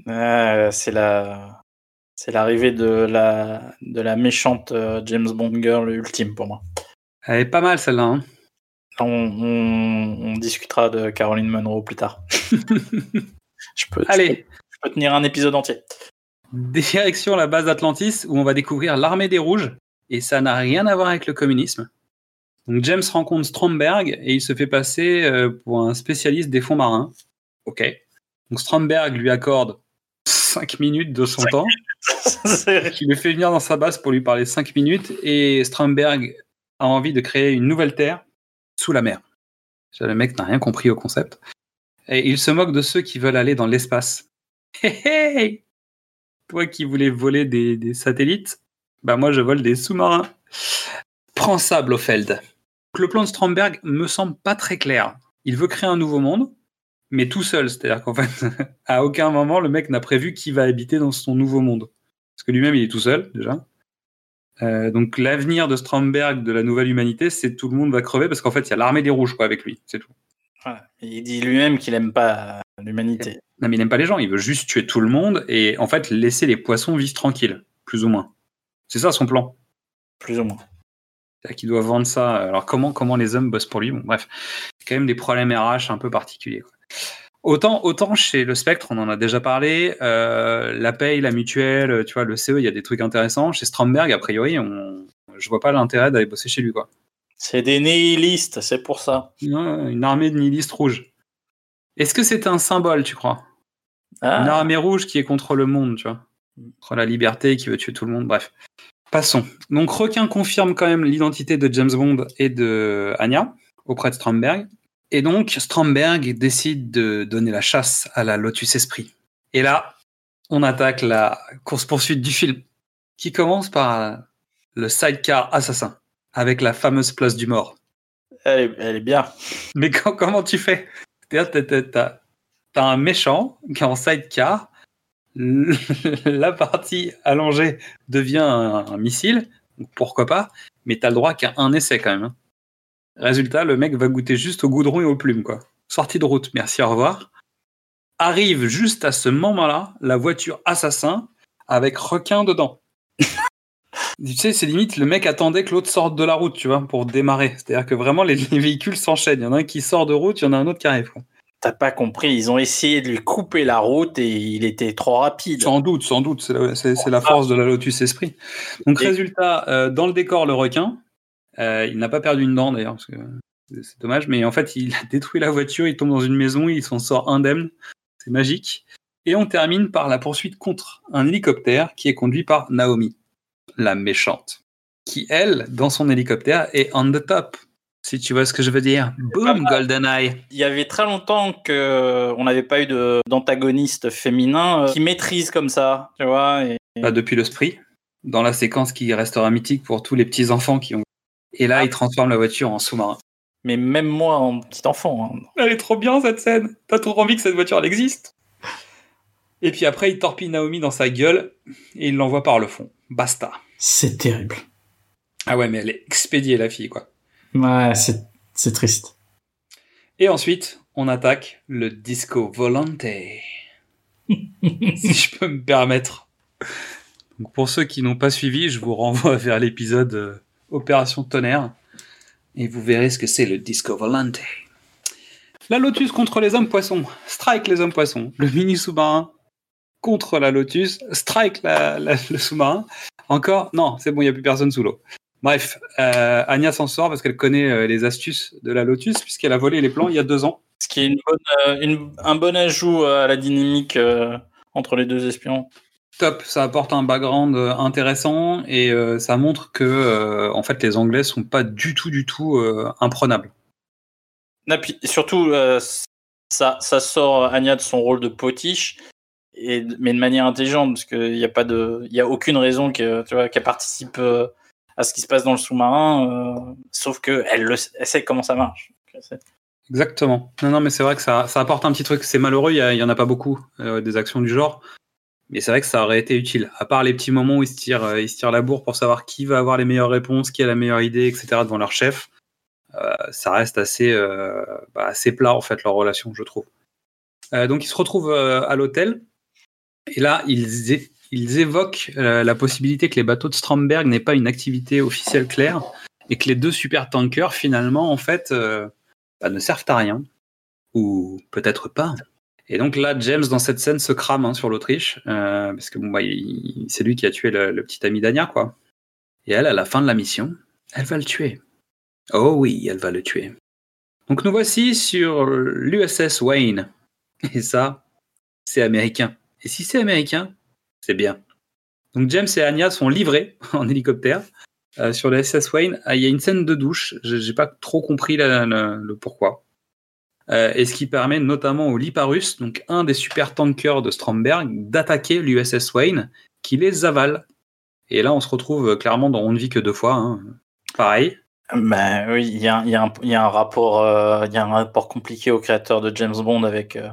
Euh, c'est la c'est l'arrivée de la de la méchante James Bond girl ultime pour moi. Elle est pas mal celle-là. hein. On, on- on discutera de Caroline Monroe plus tard. je peux, Allez, je peux tenir un épisode entier. Direction la base Atlantis où on va découvrir l'armée des rouges et ça n'a rien à voir avec le communisme. Donc James rencontre Stromberg et il se fait passer euh, pour un spécialiste des fonds marins. Ok. Donc Stromberg lui accorde 5 minutes de son temps. Il le fait venir dans sa base pour lui parler 5 minutes et Stromberg a envie de créer une nouvelle terre sous la mer. Le mec n'a rien compris au concept. Et il se moque de ceux qui veulent aller dans l'espace. Hé hé Toi qui voulais voler des, des satellites, bah moi je vole des sous-marins. Prends ça, Blofeld. Le plan de Stromberg me semble pas très clair. Il veut créer un nouveau monde, mais tout seul. C'est-à-dire qu'en fait, à aucun moment le mec n'a prévu qui va habiter dans son nouveau monde. Parce que lui-même il est tout seul déjà. Euh, donc l'avenir de Stromberg, de la nouvelle humanité, c'est tout le monde va crever parce qu'en fait il y a l'armée des rouges quoi avec lui, c'est tout. Voilà. Il dit lui-même qu'il aime pas l'humanité. Non mais il n'aime pas les gens, il veut juste tuer tout le monde et en fait laisser les poissons vivre tranquilles, plus ou moins. C'est ça son plan. Plus ou moins. C'est-à-dire qu'il doit vendre ça. Alors comment, comment les hommes bossent pour lui? Bon, bref, quand même des problèmes RH un peu particuliers. quoi. Autant, autant chez le Spectre, on en a déjà parlé, euh, la paye, la mutuelle, tu vois, le CE, il y a des trucs intéressants. Chez Stromberg, a priori, on, je vois pas l'intérêt d'aller bosser chez lui, quoi. C'est des nihilistes, c'est pour ça. Une armée de nihilistes rouges. Est-ce que c'est un symbole, tu crois? Ah, Une armée rouge qui est contre le monde, tu vois. Contre la liberté, qui veut tuer tout le monde, bref. Passons. Donc, Requin confirme quand même l'identité de James Bond et de Anya auprès de Stromberg. Et donc, Stromberg décide de donner la chasse à la Lotus Esprit. Et là, on attaque la course-poursuite du film, qui commence par le sidecar assassin, avec la fameuse place du mort. elle, est, elle est bien. Mais quand- comment tu fais? T'as- un méchant qui est en sidecar, la partie allongée devient un, un missile, pourquoi pas, mais t'as le droit qu'à un essai quand même. Résultat, le mec va goûter juste au goudron et aux plumes, quoi. Sortie de route, merci, au revoir. Arrive juste à ce moment-là la voiture assassin avec requin dedans. tu sais, c'est limite, le mec attendait que l'autre sorte de la route, tu vois, pour démarrer. C'est-à-dire que vraiment, les, les véhicules s'enchaînent. Il y en a un qui sort de route, il y en a un autre qui arrive. quoi. T'as pas compris, ils ont essayé de lui couper la route et il était trop rapide. Sans doute, sans doute, c'est la, c'est- c'est la force de la Lotus Esprit. Donc, résultat, euh, dans le décor, le requin, euh, il n'a pas perdu une dent d'ailleurs, parce que c'est- dommage, mais en fait, il a détruit la voiture, il tombe dans une maison, il s'en sort indemne. C'est magique. Et on termine par la poursuite contre un hélicoptère qui est conduit par Naomi, la méchante, qui, elle, dans son hélicoptère, est on the top. Si tu vois ce que je veux dire. Boom, GoldenEye. Il y avait très longtemps que on n'avait pas eu d'antagoniste féminin euh, qui maîtrise comme ça, tu vois. Et, Bah, depuis le spree, dans la séquence qui restera mythique pour tous les petits enfants qui ont. Et là, il transforme la voiture en sous-marin. mais même moi, en petit enfant, hein. Elle est trop bien cette scène. T'as trop envie que cette voiture elle existe. Et puis après, il torpille Naomi dans sa gueule et il l'envoie par le fond. Basta. C'est terrible. Ah ouais, mais elle est expédiée la fille quoi. Ouais, c'est c'est triste. Et ensuite, on attaque le disco volante. si je peux me permettre. Donc pour ceux qui n'ont pas suivi, je vous renvoie vers l'épisode euh, Opération Tonnerre et vous verrez ce que c'est le disco volante. La Lotus contre les hommes poissons. Strike les hommes poissons. Le mini sous-marin contre la Lotus. Strike le sous-marin. Encore Non, c'est bon, il n'y a plus personne sous l'eau. Bref, euh, s'en sort parce qu'elle connaît euh, les astuces de la Lotus puisqu'elle a volé les plans il y a deux ans. ce qui est euh, un bon ajout à la dynamique euh, entre les deux espions. Top, ça apporte un background euh, intéressant et euh, ça montre que euh, en fait les Anglais sont pas du tout du tout euh, imprenables. Et puis, surtout, ça, ça sort Anya de son rôle de potiche, et, mais de manière intelligente, parce qu'il n'y a, pas de- il y a aucune raison que, tu vois, qu'elle participe à ce qui se passe dans le sous-marin, sauf qu'elle le- elle sait comment ça marche. Exactement. Non non mais c'est vrai que ça, ça apporte un petit truc. C'est malheureux, il y, a- il y en a pas beaucoup des actions du genre, mais c'est vrai que ça aurait été utile. À part les petits moments où ils se tirent, euh, ils se tirent la bourre pour savoir qui va avoir les meilleures réponses, qui a la meilleure idée, etc. devant leur chef. euh, ça reste assez euh, bah, assez plat en fait leur relation, je trouve. Donc ils se retrouvent à l'hôtel et là ils, évoquent la possibilité que les bateaux de Stromberg n'aient pas une activité officielle claire et que les deux super tankers finalement en fait bah, ne servent à rien ou peut-être pas. Et donc là James dans cette scène se crame hein, sur l'Autriche euh, parce que bon bah, c'est lui qui a tué le, petit ami d'Anya quoi. Et elle à la fin de la mission elle va le tuer. Oh oui elle va le tuer. Donc nous voici sur l'USS Wayne et ça c'est américain. Et si c'est américain, c'est bien. Donc James et Anya sont livrés en hélicoptère euh, sur le SS Wayne. Ah, Il y a une scène de douche. J'ai pas trop compris le pourquoi. Euh, et ce qui permet notamment au Liparus, donc un des super tankers de Stromberg, d'attaquer l'USS Wayne, qui les avale. Et là, on se retrouve euh, clairement dans On ne vit que deux fois. hein. Pareil. Ben oui, il y a, y un- il y a un rapport, euh, y a un rapport compliqué au créateur de James Bond avec, euh,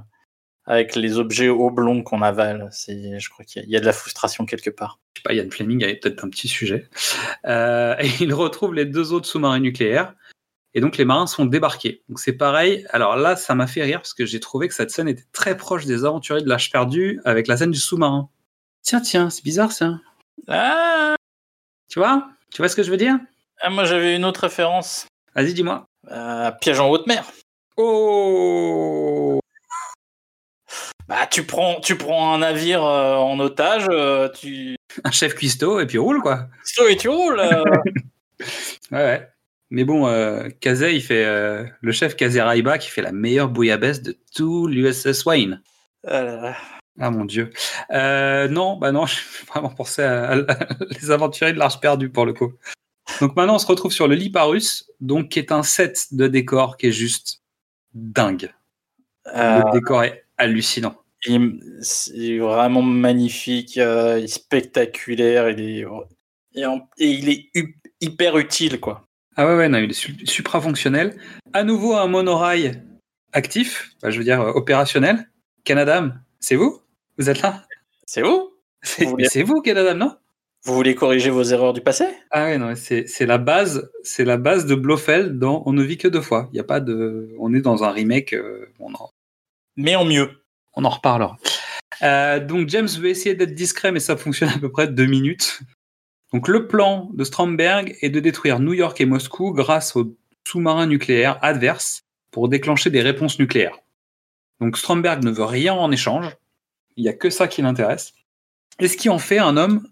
avec les objets oblongs qu'on avale. C'est, je crois qu'il y a- il y a de la frustration quelque part. je sais pas, Yann Fleming avait peut-être un petit sujet. Euh, et il retrouve les deux autres sous-marins nucléaires. Et donc les marins sont débarqués. Donc c'est pareil. Alors là, ça m'a fait rire parce que j'ai trouvé que cette scène était très proche des aventuriers de l'âge perdu avec la scène du sous-marin. Tiens, tiens, c'est bizarre ça. Ah Tu vois? Tu vois ce que je veux dire? Ah, moi, j'avais une autre référence. Vas-y, dis-moi. Euh, piège en haute mer. Oh Bah, tu prends, tu prends un navire euh, en otage, euh, tu. Un chef cuistot et puis roule, quoi. So, et tu roules. Ouais, ouais. Mais bon, euh, Kazé, il fait euh, le chef Kazé Raiba qui fait la meilleure bouillabaisse de tout l'USS Wayne. Ah là là. Ah mon dieu. Euh, non, bah non, je vraiment pensé à, à les aventuriers de l'Arche perdue pour le coup. Donc maintenant, on se retrouve sur le Liparus, donc qui est un set de décors qui est juste dingue. Le décor est hallucinant. il- c'est vraiment magnifique, il est spectaculaire, il est, et, en- et il est hyper utile, quoi. Ah ouais, ouais, non, il est su- supra fonctionnel. À nouveau, un monorail actif, bah, je veux dire euh, opérationnel. Canadam, c'est vous? Vous êtes là? C'est où C'est Vous voulez- c'est vous, Canadam, non? Vous voulez corriger vos erreurs du passé? Ah ouais, non, c'est c'est la base, c'est la base de Blofeld dans On ne vit que deux fois. Il y a pas de, on est dans un remake, euh, on, en, Mais en mieux. on en reparlera. Euh, donc James veut essayer d'être discret, mais ça fonctionne à peu près deux minutes. Donc le plan de Stromberg est de détruire New York et Moscou grâce aux sous-marins nucléaires adverses pour déclencher des réponses nucléaires. Donc Stromberg ne veut rien en échange. Il n'y a que ça qui l'intéresse. Et ce qui en fait un homme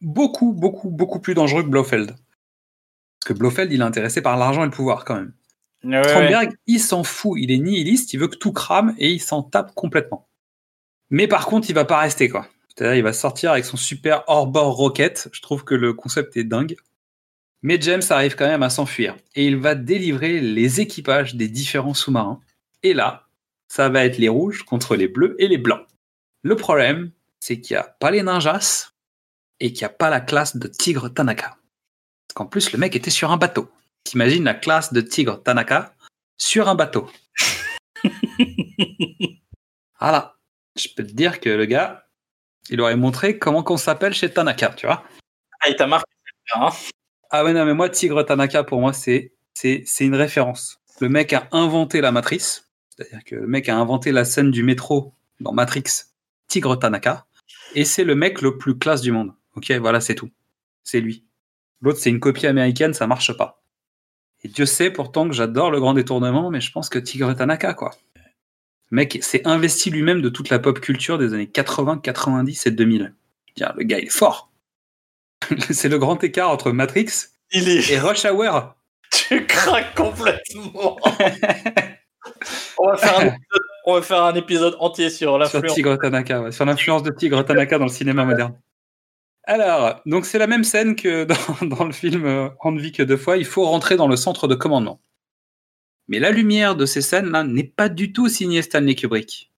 beaucoup, beaucoup, beaucoup plus dangereux que Blofeld. Parce que Blofeld, il est intéressé par l'argent et le pouvoir quand même. Ouais, ouais. Stromberg, il s'en fout, il est nihiliste, il veut que tout crame et il s'en tape complètement. Mais par contre, il va pas rester quoi. C'est-à-dire, il va sortir avec son super hors-bord rocket. Je trouve que le concept est dingue. Mais James arrive quand même à s'enfuir et il va délivrer les équipages des différents sous-marins. Et là, ça va être les rouges contre les bleus et les blancs. Le problème, c'est qu'il n'y a pas les ninjas et qu'il n'y a pas la classe de Tigre Tanaka. Parce qu'en plus, le mec était sur un bateau. T'imagines la classe de Tigre Tanaka sur un bateau. Voilà. Je peux te dire que le gars, il aurait montré comment qu'on s'appelle chez Tanaka, tu vois. Ah, il t'a marqué. Hein Ah ouais, non, mais moi, Tigre Tanaka, pour moi, c'est, c'est, c'est une référence. Le mec a inventé la matrice. C'est-à-dire que le mec a inventé la scène du métro dans Matrix, Tigre Tanaka. Et c'est le mec le plus classe du monde. Ok, voilà, c'est tout. C'est lui. L'autre, c'est une copie américaine, ça marche pas. Et Dieu sait pourtant que j'adore le grand détournement, mais je pense que Tigre Tanaka, quoi. Mec s'est investi lui-même de toute la pop culture des années 80, 90 et 2000. Je veux dire, le gars, il est fort. c'est le grand écart entre Matrix Il est. et Rush Hour. Tu craques complètement. on, va faire un épisode, on va faire un épisode entier sur sur l'influence. Tanaka, ouais, sur l'influence de Tigre Tanaka dans le cinéma moderne. Alors, donc c'est la même scène que dans, dans le film euh, On ne vit que deux fois. Il faut rentrer dans le centre de commandement. Mais la lumière de ces scènes-là n'est pas du tout signée Stanley Kubrick.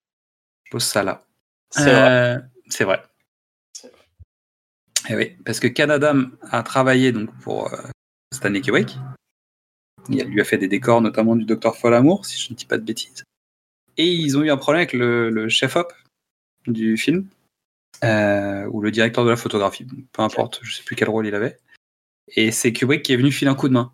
Je pose ça là. C'est vrai. Euh, C'est vrai. C'est vrai. Eh oui, parce que Canadam a travaillé donc pour euh, Stanley Kubrick. Il lui a fait des décors, notamment du Docteur Folamour, si je ne dis pas de bêtises. Et ils ont eu un problème avec le, le chef-op du film, euh, ou le directeur de la photographie, peu importe, je sais plus quel rôle il avait. Et c'est Kubrick qui est venu filer un coup de main.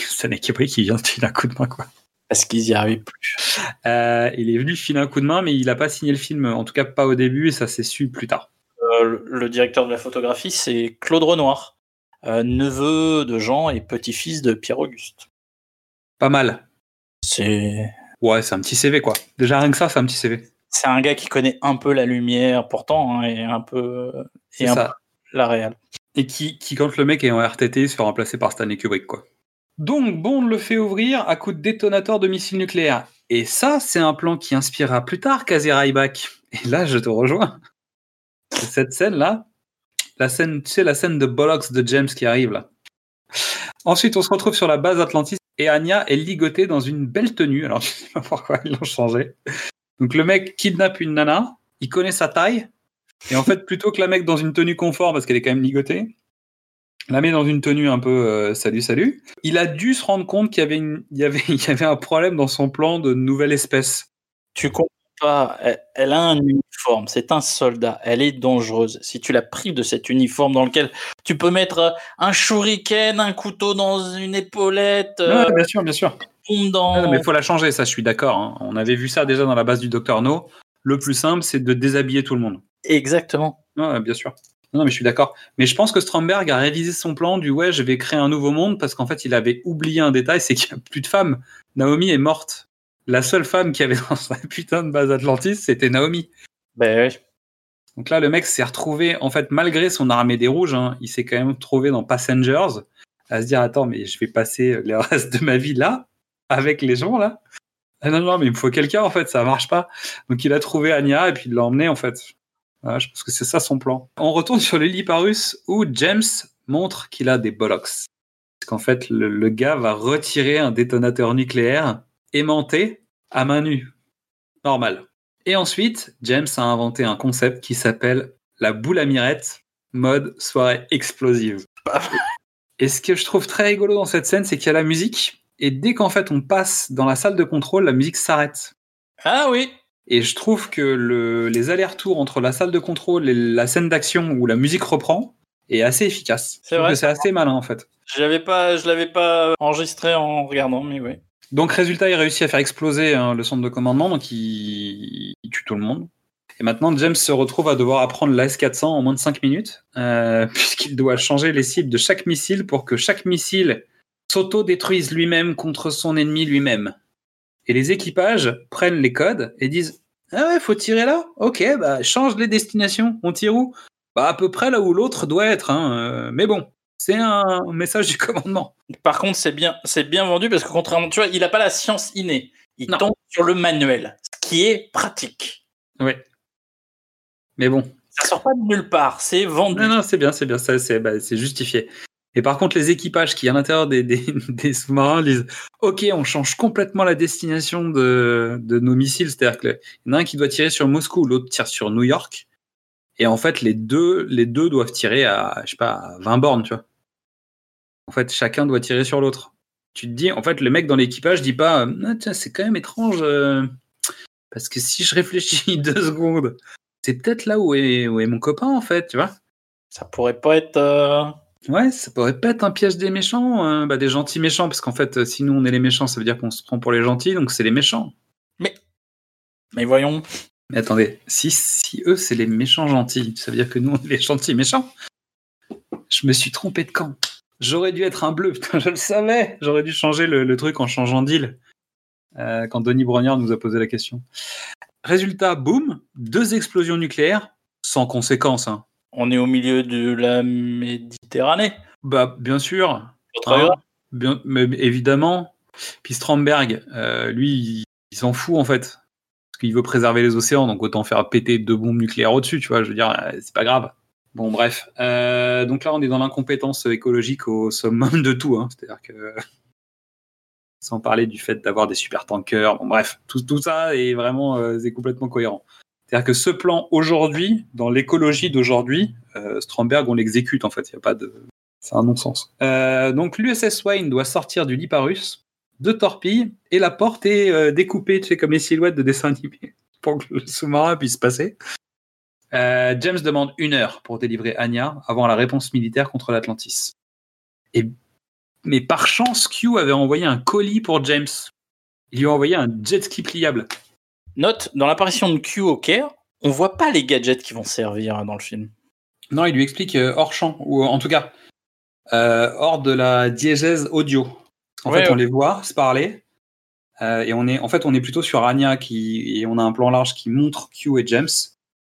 Stanley Kubrick qui vient de filer un coup de main, quoi. Parce qu'ils y arrivent plus. Euh, il est venu filer un coup de main, mais il n'a pas signé le film, en tout cas pas au début, et ça s'est su plus tard. Euh, le- directeur de la photographie, c'est Claude Renoir, euh, neveu de Jean et petit-fils de Pierre-Auguste. Pas mal. C'est Ouais, c'est un petit CV, quoi. Déjà, rien que ça, c'est un petit CV. c'est un gars qui connaît un peu la lumière, pourtant, hein, et un peu, C'est et un ça. peu la réelle. Et qui, qui, quand le mec est en RTT, se fait remplacer par Stanley Kubrick, quoi. Donc, Bond le fait ouvrir à coup de détonateur de missiles nucléaires. Et ça, c'est un plan qui inspirera plus tard Ryback. Et là, je te rejoins. Cette scène-là, la scène, tu sais, la scène de Bollocks de James qui arrive, là. Ensuite, on se retrouve sur la base Atlantis et Anya est ligotée dans une belle tenue. Alors, je sais pas pourquoi ils l'ont changé. Donc, le mec kidnappe une nana, il connaît sa taille, et en fait, plutôt que la mec dans une tenue confort parce qu'elle est quand même ligotée, la met dans une tenue un peu euh, salut salut. Il a dû se rendre compte qu'il y avait, une- il y avait, il y avait un problème dans son plan de nouvelle espèce. Tu comprends pas, elle, elle a un uniforme, c'est un soldat, elle est dangereuse. Si tu la prives de cet uniforme dans lequel tu peux mettre euh, un shuriken, un couteau dans une épaulette, euh, Ouais, bien sûr, bien sûr. dans... Non, mais il faut la changer, ça, je suis d'accord. hein. On avait vu ça déjà dans la base du Docteur No. Le plus simple, c'est de déshabiller tout le monde. Exactement. Ouais, bien sûr. Non, mais je suis d'accord. Mais je pense que Stromberg a réalisé son plan du ouais, je vais créer un nouveau monde parce qu'en fait, il avait oublié un détail, c'est qu'il n'y a plus de femmes. Naomi est morte. La seule femme qui avait dans sa putain de base Atlantis, c'était Naomi. Ben oui. Donc là, le mec s'est retrouvé, en fait, malgré son armée des rouges, hein, il s'est quand même trouvé dans Passengers à se dire attends, mais je vais passer le reste de ma vie là, avec les gens là. Ah non, non, mais il me faut quelqu'un en fait, ça marche pas. Donc il a trouvé Anya et puis il l'a emmené en fait. Je pense que c'est ça son plan. On retourne sur l'héliparus où James montre qu'il a des bollocks. Parce qu'en fait, le, le gars va retirer un détonateur nucléaire aimanté à main nue. Normal. Et ensuite, James a inventé un concept qui s'appelle la boule à mirette, mode soirée explosive. Et ce que je trouve très rigolo dans cette scène, c'est qu'il y a la musique, et dès qu'en fait on passe dans la salle de contrôle, la musique s'arrête. Ah oui. Et je trouve que le- les allers-retours entre la salle de contrôle et la scène d'action où la musique reprend est assez efficace. C'est vrai, c'est assez malin en fait. Je l'avais pas, je l'avais pas enregistré en regardant, mais oui. Donc résultat, il réussit à faire exploser hein, le centre de commandement, donc il... il tue tout le monde. Et maintenant, James se retrouve à devoir apprendre la S400 en moins de 5 minutes, euh, puisqu'il doit changer les cibles de chaque missile pour que chaque missile s'auto-détruise lui-même contre son ennemi lui-même. Et les équipages prennent les codes et disent Ah ouais, faut tirer là Ok, bah change les destinations. On tire où? Bah à peu près là où l'autre doit être. Hein. euh, Mais bon, c'est un message du commandement. Par contre, c'est bien, c'est bien vendu parce que contrairement, tu vois, il a pas la science innée. Il Non. tombe sur le manuel, ce qui est pratique. Ouais. Mais bon, Ça sort pas de nulle part, c'est vendu. Non, non, c'est bien, c'est bien, ça, c'est bah, c'est justifié. Et par contre, les équipages qui, à l'intérieur des, sous-marins, disent Ok, on change complètement la destination de, nos missiles. C'est-à-dire qu'il y en a un qui doit tirer sur Moscou, l'autre tire sur New York. Et en fait, les deux, les deux doivent tirer à, je sais pas, à 20 bornes, tu vois. En fait, chacun doit tirer sur l'autre. Tu te dis, en fait, le mec dans l'équipage dit pas ah, Tiens, c'est quand même étrange. euh, parce que si je réfléchis deux secondes, c'est peut-être là où est, où est mon copain, en fait, tu vois. Ça pourrait pas être. euh, Ouais, ça pourrait pas être un piège des méchants, euh, bah, des gentils méchants, parce qu'en fait, euh, si nous on est les méchants, ça veut dire qu'on se prend pour les gentils, donc c'est les méchants. Mais voyons. Mais attendez, si, si eux c'est les méchants gentils, ça veut dire que nous on est les gentils méchants Je me suis trompé de camp. J'aurais dû être un bleu, putain, je le savais. J'aurais dû changer le, le truc en changeant d'île. Euh, quand Denis Brognard nous a posé la question. Résultat, boum, deux explosions nucléaires, sans conséquence. Hein. On est au milieu de la Méditerranée. Bah, bien sûr, Hein grave. Bien, mais évidemment. Puis Stromberg, euh, lui, il, il s'en fout en fait. Parce qu'il veut préserver les océans, donc autant faire péter deux bombes nucléaires au-dessus, tu vois. Je veux dire, euh, c'est pas grave. Bon, bref. Euh, donc là, on est dans l'incompétence écologique au summum de tout. Hein. C'est-à-dire que. Sans parler du fait d'avoir des super tankers. Bon, bref, tout, tout ça est vraiment euh, c'est complètement cohérent. C'est-à-dire que ce plan aujourd'hui, dans l'écologie d'aujourd'hui, euh, Stromberg, on l'exécute en fait. Il n'y a pas de. C'est un non-sens. Euh, donc l'USS Wayne doit sortir du Liparus, deux torpilles, et la porte est euh, découpée, tu sais, comme les silhouettes de dessins animés, pour que le sous-marin puisse passer. James demande une heure pour délivrer Anya avant la réponse militaire contre l'Atlantis. Et mais par chance, Q avait envoyé un colis pour James. Il lui a envoyé un jet ski pliable. Note, dans l'apparition de Q au Caire, on voit pas les gadgets qui vont servir dans le film. Non, il lui explique euh, hors champ, ou en tout cas euh, hors de la diégèse audio. En Ouais, fait, ouais. on les voit se parler, euh, et on est, en fait, on est plutôt sur Anya qui, et on a un plan large qui montre Q et James,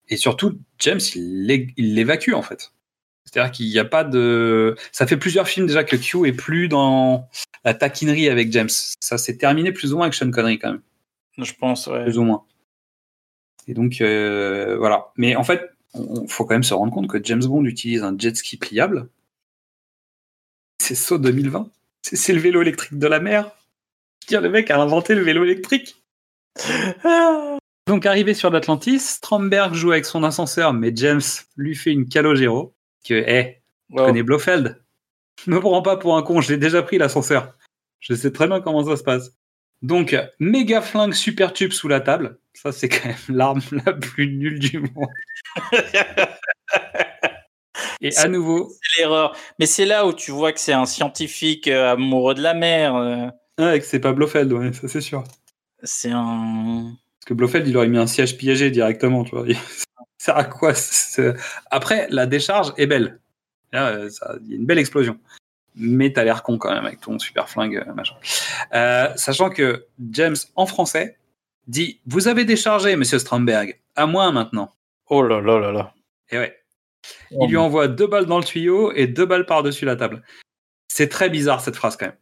et surtout James, il l'évacue en fait. C'est-à-dire qu'il n'y a pas de, ça fait plusieurs films déjà que Q est plus dans la taquinerie avec James. Ça s'est terminé plus ou moins avec Sean Connery quand même Je pense, ouais. plus ou moins. Et donc, euh, voilà. Mais en fait, il faut quand même se rendre compte que James Bond utilise un jet ski pliable. C'est saut 2020. C'est c'est le vélo électrique de la mer. Je veux dire, le mec a inventé le vélo électrique. Donc, arrivé sur l'Atlantis, Stromberg joue avec son ascenseur, mais James lui fait une calogéro. Que, hé, je Wow. connais Blofeld? Me prends pas pour un con, je l'ai déjà pris l'ascenseur. Je sais très bien comment ça se passe. Donc, méga flingue super tube sous la table. Ça, c'est quand même l'arme la plus nulle du monde. Et à nouveau, C'est l'erreur. Mais c'est là où tu vois que c'est un scientifique euh, amoureux de la mer. euh, ah, et que c'est pas Blofeld, ouais, ça c'est sûr. C'est un. Parce que Blofeld, il aurait mis un siège piégé directement, tu vois. sert à quoi ce- Après, la décharge est belle. Là, euh, ça- Il y a une belle explosion. Mais t'as l'air con quand même avec ton super flingue, euh, machin. Euh, sachant que James, en français, dit Vous avez déchargé, monsieur Stromberg. À moi maintenant. Oh là là là là. Et ouais. Il lui envoie deux balles dans le tuyau et deux balles par-dessus la table. C'est très bizarre cette phrase quand même.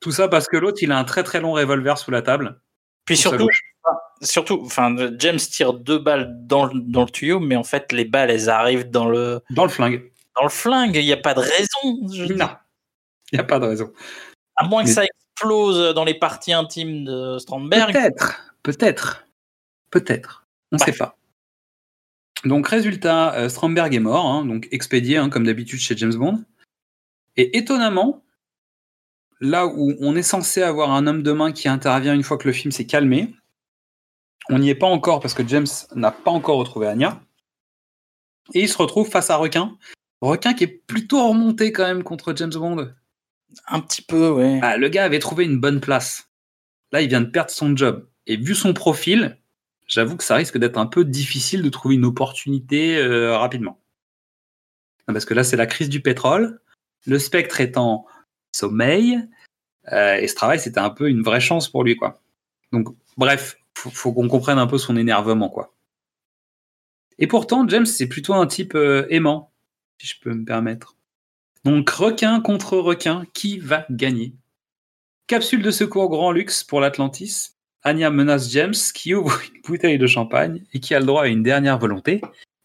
Tout ça parce que l'autre, il a un très très long revolver sous la table. Puis surtout, surtout, enfin, James tire deux balles dans, le- dans le tuyau, mais en fait, les balles, elles arrivent dans le, Dans le flingue. dans le flingue. Il n'y a pas de raison. je Non. Dire. Il n'y a pas de raison. À moins que ça explose dans les parties intimes de Strandberg. Peut-être, peut-être, peut-être. On ne sait pas. Donc, résultat, euh, Stromberg est mort, hein, donc expédié, hein, comme d'habitude chez James Bond. Et étonnamment, là où on est censé avoir un homme de main qui intervient une fois que le film s'est calmé, on n'y est pas encore parce que James n'a pas encore retrouvé Anya. Et il se retrouve face à Requin. Requin qui est plutôt remonté quand même contre James Bond. Un petit peu, ouais. Ah, le gars avait trouvé une bonne place. Là, il vient de perdre son job. Et vu son profil, j'avoue que ça risque d'être un peu difficile de trouver une opportunité euh, rapidement. Parce que là, c'est la crise du pétrole. Le spectre est en sommeil. euh, et ce travail, c'était un peu une vraie chance pour lui, quoi. Donc, bref, faut, faut qu'on comprenne un peu son énervement, quoi. Et pourtant, James, c'est plutôt un type euh, aimant, si je peux me permettre. Donc, requin contre requin, qui va gagner? Capsule de secours grand luxe pour l'Atlantis. Anya menace James qui ouvre une bouteille de champagne et qui a le droit à une dernière volonté.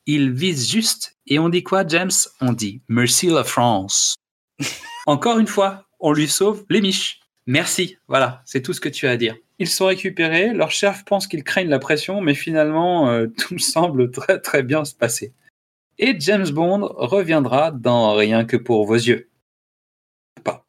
Il vise juste. Et on dit quoi, James? On dit Merci la France. Encore une fois, on lui sauve les miches. Merci. Voilà, c'est tout ce que tu as à dire. Ils sont récupérés. Leur chef pense qu'ils craignent la pression, mais finalement, euh, tout semble très très bien se passer. Et James Bond reviendra dans Rien que pour vos yeux. Pas.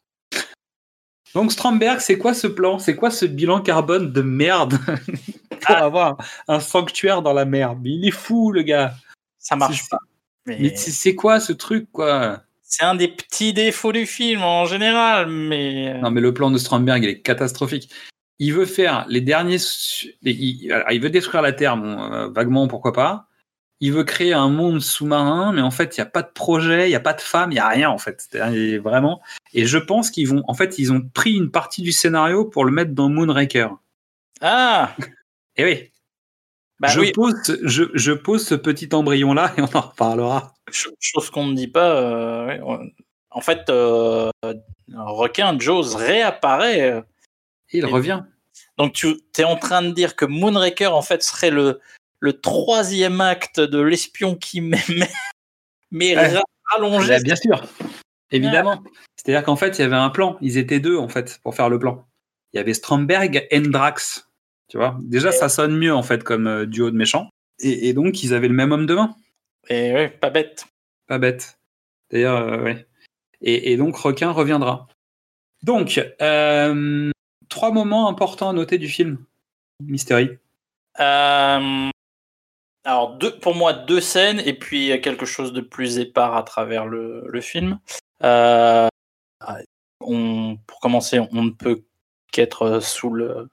Donc Stromberg, c'est quoi ce plan? C'est quoi ce bilan carbone de merde? Pour avoir un sanctuaire dans la mer Mais il est fou, le gars. Ça marche pas. Mais Mais c'est quoi ce truc, quoi? c'est un des petits défauts du film en général, mais. Non, mais le plan de Stromberg, il est catastrophique. Il veut faire les derniers. Il, veut détruire la Terre, bon, euh, vaguement, pourquoi pas. Il veut créer un monde sous-marin, mais en fait, il n'y a pas de projet, il n'y a pas de femmes, il n'y a rien, en fait. Vraiment. Et je pense qu'ils vont. En fait, ils ont pris une partie du scénario pour le mettre dans Moonraker. Ah Et oui, Bah je, oui, pose, je, je pose ce petit embryon-là et on en reparlera. ch- chose qu'on ne dit pas. euh, En fait, euh, requin Jaws réapparaît. euh, il Et- revient. Donc tu es en train de dire que Moonraker en fait serait le, le troisième acte de l'espion qui m'aimait, mais Ouais. ra- rallongé. Bah, bien sûr, évidemment. C'est-à-dire qu'en fait, il y avait un plan. Ils étaient deux, en fait, pour faire le plan. Il y avait Stromberg et Drax. Tu vois? Déjà, ça sonne mieux, en fait, comme euh, duo de méchants. Et, et donc, ils avaient le même homme de main. Et ouais, pas bête. Pas bête. D'ailleurs, euh, ouais. Et, et donc, Requin reviendra. Donc, euh, trois moments importants à noter du film. Mystery. Euh, alors deux, pour moi deux scènes et puis quelque chose de plus épars à travers le, le film. Euh, on, pour commencer, on ne peut qu'être sous le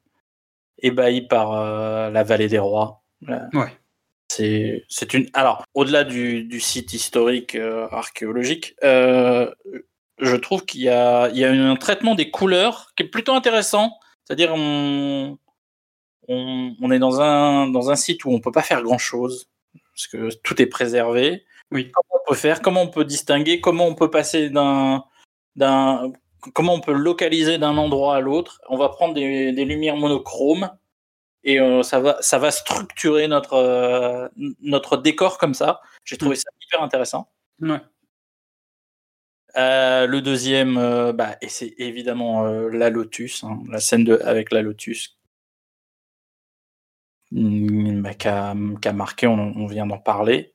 ébahi par euh, la vallée des rois. Ouais. C'est, c'est une. Alors, au-delà du, du site historique euh, archéologique, euh, je trouve qu'il y a, il y a un traitement des couleurs qui est plutôt intéressant. C'est-à-dire, on, on, on est dans un, dans un site où on peut pas faire grand-chose parce que tout est préservé. Oui. Comment on peut faire Comment on peut distinguer Comment on peut passer d'un, d'un, comment on peut localiser d'un endroit à l'autre On va prendre des, des lumières monochromes et euh, ça va ça va structurer notre euh, notre décor comme ça. J'ai trouvé ça hyper intéressant. Ouais. Euh, le deuxième, bah, et c'est évidemment la Lotus, hein, la scène de, avec la Lotus, mm, bah, qui a, marqué, on, on vient d'en parler.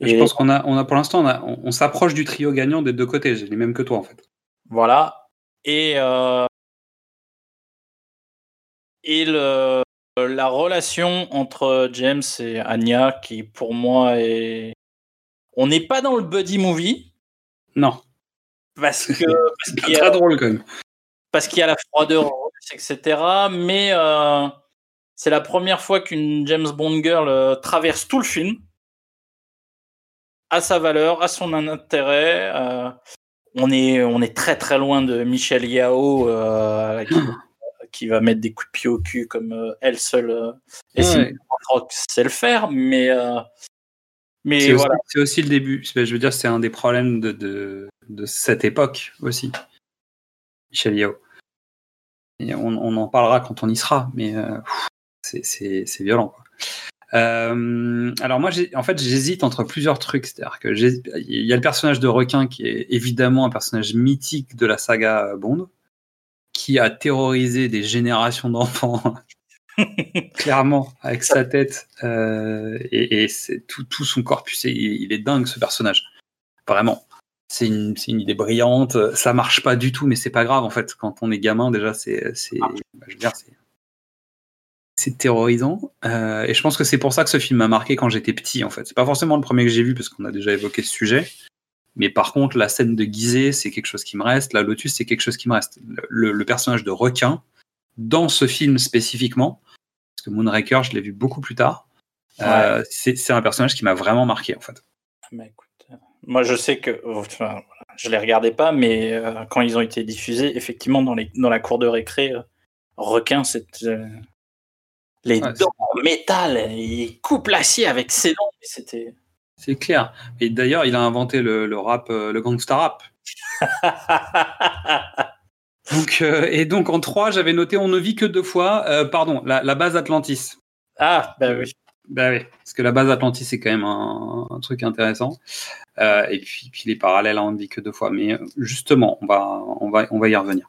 Je pense qu'on a, on a pour l'instant, on, a- on, on s'approche du trio gagnant des deux côtés. J'ai les mêmes que toi, en fait. Voilà. Et, euh, et le, la relation entre James et Anya, qui pour moi est. On n'est pas dans le buddy movie, Non. parce que parce qu'il y a- Très drôle, quand même. parce qu'il y a la froideur etc. Mais euh, c'est la première fois qu'une James Bond girl euh, traverse tout le film. a sa valeur, a son intérêt. euh, on est, on est très très loin de Michel Yao euh, qui, qui va mettre des coups de pied au cul comme euh, elle seule et Ouais. Sait le faire, mais mais C'est aussi, voilà. c'est aussi le début. Je veux dire, c'est un des problèmes de, de, de cette époque aussi. Michel Yao. Et on, on en parlera quand on y sera, mais c'est- violent. Quoi. Euh, alors moi, en fait, j'hésite entre plusieurs trucs. C'est-à-dire que il y a le personnage de requin qui est évidemment un personnage mythique de la saga Bond, qui a terrorisé des générations d'enfants clairement avec sa tête euh, et, tout, tout son corpus. Il, il est dingue ce personnage, vraiment. C'est une, idée brillante. Ça marche pas du tout, mais c'est pas grave en fait. Quand on est gamin, déjà, c'est, c'est, bah, je veux dire, c'est, c'est terrorisant. Euh, et je pense que c'est pour ça que ce film m'a marqué quand j'étais petit. En fait, c'est pas forcément le premier que j'ai vu parce qu'on a déjà évoqué ce sujet. Mais par contre, la scène de Gizeh, c'est quelque chose qui me reste. La Lotus, c'est quelque chose qui me reste. Le, le personnage de requin dans ce film spécifiquement, parce que Moonraker, je l'ai vu beaucoup plus tard. Euh, c'est, un personnage qui m'a vraiment marqué en fait. Mais écoute, euh, moi je sais que enfin, voilà, je les regardais pas, mais euh, quand ils ont été diffusés, effectivement dans, les, dans la cour de récré, requin, c'est les Ouais, dents en métal, il coupe l'acier avec ses dents. C'était C'est clair. Et d'ailleurs, il a inventé le, le rap, euh, le gangsta rap. Donc, euh, et donc en 3, j'avais noté On ne vit que deux fois. Euh, pardon, la, la base Atlantis. ah bah oui. Bah oui, parce que la base Atlantis, c'est quand même un, un truc intéressant. Euh, et puis, puis les parallèles à On ne vit que deux fois. Mais justement, on va, on va, on va y revenir.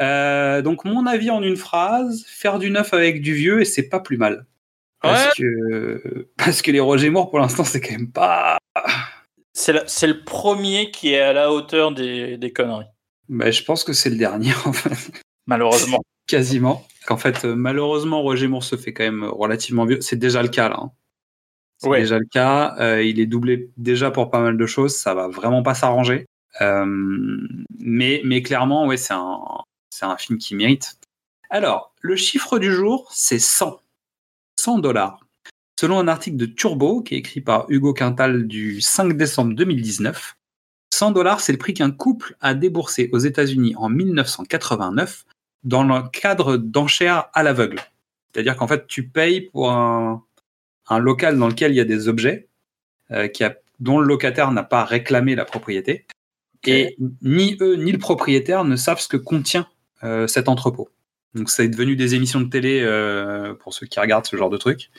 Euh, donc, mon avis en une phrase faire du neuf avec du vieux, et c'est pas plus mal. Parce, que, parce que les Roger Moore, pour l'instant, c'est quand même pas. C'est le premier qui est à la hauteur des, des conneries, Bah, je pense que c'est le dernier, en fait. malheureusement. Quasiment. Qu'en fait, euh, malheureusement, Roger Moore se fait quand même relativement vieux. C'est déjà le cas, là. hein. C'est Ouais. déjà le cas. Euh, il est doublé déjà pour pas mal de choses. Ça va vraiment pas s'arranger. Euh, mais, mais clairement, ouais, c'est un, c'est un film qui mérite. Alors, le chiffre du jour, c'est 100. 100 dollars. Selon un article de Turbo, qui est écrit par Hugo Quintal du 5 décembre 2019, 100 dollars, c'est le prix qu'un couple a déboursé aux États-Unis en 1989 dans le cadre d'enchères à l'aveugle. C'est-à-dire qu'en fait, tu payes pour un, un local dans lequel il y a des objets euh, qui a, dont le locataire n'a pas réclamé la propriété. Et ni eux ni le propriétaire ne savent ce que contient cet entrepôt. Donc c'est devenu des émissions de télé euh, pour ceux qui regardent ce genre de trucs.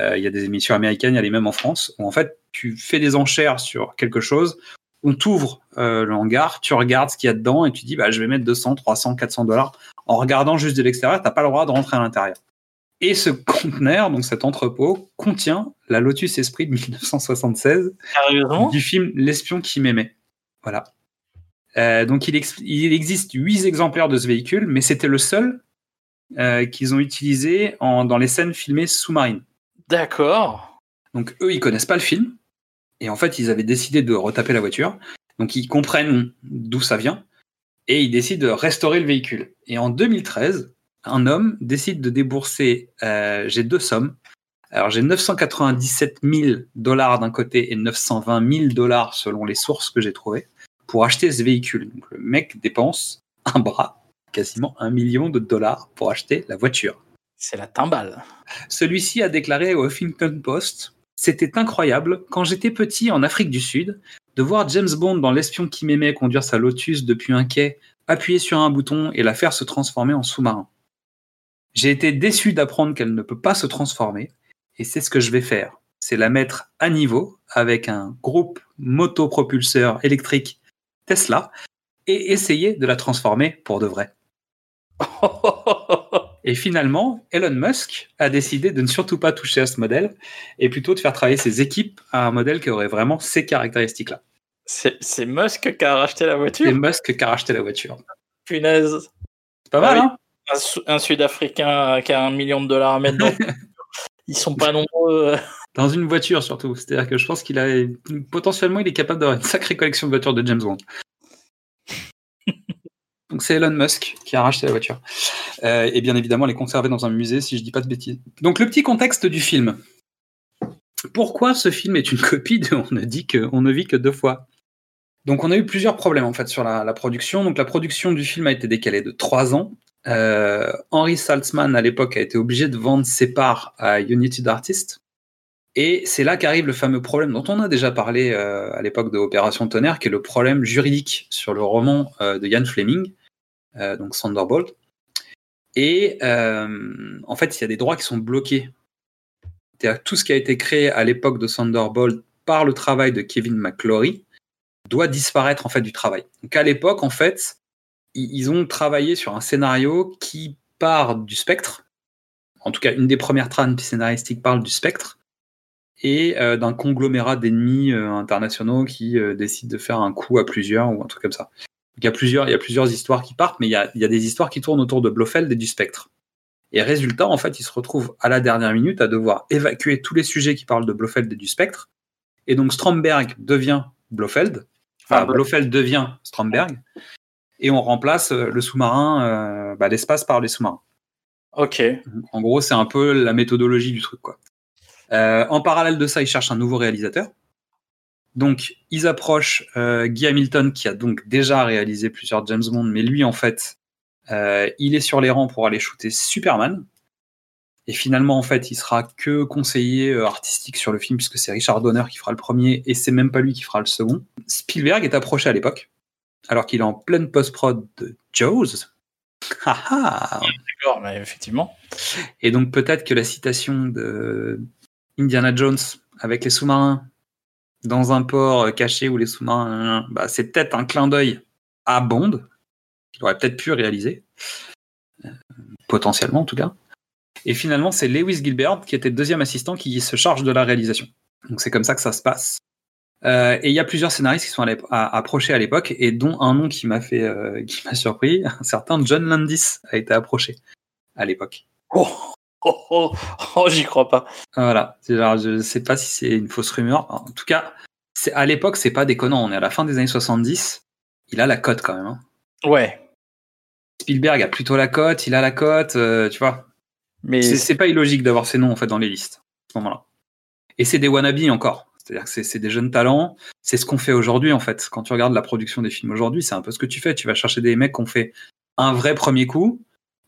Euh, Il y a des émissions américaines, il y a les mêmes en France, où en fait tu fais des enchères sur quelque chose, on t'ouvre euh, le hangar, tu regardes ce qu'il y a dedans et tu dis bah, je vais mettre 200, 300, 400 dollars. En regardant juste de l'extérieur, t'as pas le droit de rentrer à l'intérieur. Et ce conteneur, donc cet entrepôt, contient la Lotus Esprit de 1976 Sérieusement? du film L'espion qui m'aimait. Voilà. Euh, donc il, ex- il existe huit exemplaires de ce véhicule, mais c'était le seul euh, qu'ils ont utilisé en- dans les scènes filmées sous-marines. D'accord. Donc eux, ils connaissent pas le film, et en fait, ils avaient décidé de retaper la voiture. Donc ils comprennent d'où ça vient, et ils décident de restaurer le véhicule. Et en 2013, un homme décide de débourser. euh, j'ai deux sommes. Alors j'ai 997 000 dollars d'un côté et 920 000 dollars selon les sources que j'ai trouvées pour acheter ce véhicule. Donc le mec dépense un bras, quasiment un million de dollars pour acheter la voiture. C'est la timbale. Celui-ci a déclaré au Huffington Post C'était incroyable, quand j'étais petit en Afrique du Sud, de voir James Bond dans L'espion qui m'aimait conduire sa Lotus depuis un quai, appuyer sur un bouton et la faire se transformer en sous-marin. J'ai été déçu d'apprendre qu'elle ne peut pas se transformer, et c'est ce que je vais faire. C'est la mettre à niveau avec un groupe motopropulseur électrique Tesla et essayer de la transformer pour de vrai. Et finalement, Elon Musk a décidé de ne surtout pas toucher à ce modèle et plutôt de faire travailler ses équipes à un modèle qui aurait vraiment ces caractéristiques-là. C'est c'est Musk qui a racheté la C'est voiture Musk qui a racheté la voiture. Punaise. C'est pas Ah mal, oui. hein? Un Sud-Africain qui a un million de dollars à mettre dans. Ils sont pas nombreux. Dans une voiture surtout. C'est-à-dire que je pense qu'il a potentiellement il est capable d'avoir une sacrée collection de voitures de James Bond. Donc c'est Elon Musk qui a racheté la voiture. Euh, et bien évidemment, elle est conservée dans un musée, si je dis pas de bêtises. Donc le petit contexte du film. pourquoi ce film est une copie de On ne dit que, on ne vit que deux fois? Donc, on a eu plusieurs problèmes en fait sur la, la production. Donc, la production du film a été décalée de trois ans. Euh, Henry Saltzman, à l'époque, a été obligé de vendre ses parts à United Artists. Et c'est là qu'arrive le fameux problème dont on a déjà parlé euh, à l'époque de Opération Tonnerre, qui est le problème juridique sur le roman euh, de Ian Fleming, euh, donc Thunderbolt. Et en fait, il y a des droits qui sont bloqués. C'est-à-dire tout ce qui a été créé à l'époque de Thunderbolt par le travail de Kevin McClory doit disparaître en fait du travail. Donc à l'époque, en fait, ils ont travaillé sur un scénario qui part du spectre. En tout cas, une des premières trames scénaristiques parle du spectre et euh, d'un conglomérat d'ennemis euh, internationaux qui euh, décident de faire un coup à plusieurs ou un truc comme ça. Donc, il y a plusieurs, il y a plusieurs histoires qui partent, mais il y a, il y a des histoires qui tournent autour de Blofeld et du spectre. Et résultat, en fait, ils se retrouvent à la dernière minute à devoir évacuer tous les sujets qui parlent de Blofeld et du spectre. Et donc Stromberg devient Blofeld, enfin Ah, Blo- Blofeld devient Stromberg, et on remplace euh, le sous-marin, euh, bah, l'espace par les sous-marins. Ok. En gros, c'est un peu la méthodologie du truc, quoi. Euh, en parallèle de ça, ils cherchent un nouveau réalisateur. Donc, ils approchent euh, Guy Hamilton, qui a donc déjà réalisé plusieurs James Bond, mais lui, en fait, euh, il est sur les rangs pour aller shooter Superman. Et finalement, en fait, il sera que conseiller artistique sur le film, puisque c'est Richard Donner qui fera le premier, et c'est même pas lui qui fera le second. Spielberg est approché à l'époque, alors qu'il est en pleine post-prod de Jaws. D'accord, mais effectivement. et donc peut-être que la citation de Indiana Jones avec les sous-marins dans un port euh, caché où les sous-marins, bah, c'est peut-être un clin d'œil à Bond qu'il aurait peut-être pu réaliser, Euh, potentiellement en tout cas. Et finalement, c'est Lewis Gilbert qui était le deuxième assistant qui se charge de la réalisation. Donc c'est comme ça que ça se passe. Euh, et il y a plusieurs scénaristes qui sont approchés à l'époque, et dont un nom qui m'a fait, qui m'a surpris, un certain John Landis a été approché à l'époque. Oh, oh, oh, oh, j'y crois pas. Voilà. Genre, je sais pas si c'est une fausse rumeur. En tout cas, c'est, à l'époque, c'est pas déconnant. On est à la fin des années 70. Il a la cote quand même. hein. Ouais. Spielberg a plutôt la cote, il a la cote, euh, tu vois. Mais C'est, pas illogique d'avoir ces noms en fait dans les listes à ce moment-là. Et c'est des wannabes encore. C'est-à-dire que c'est, c'est des jeunes talents. C'est ce qu'on fait aujourd'hui en fait. Quand tu regardes la production des films aujourd'hui, c'est un peu ce que tu fais. Tu vas chercher des mecs qui ont fait un vrai premier coup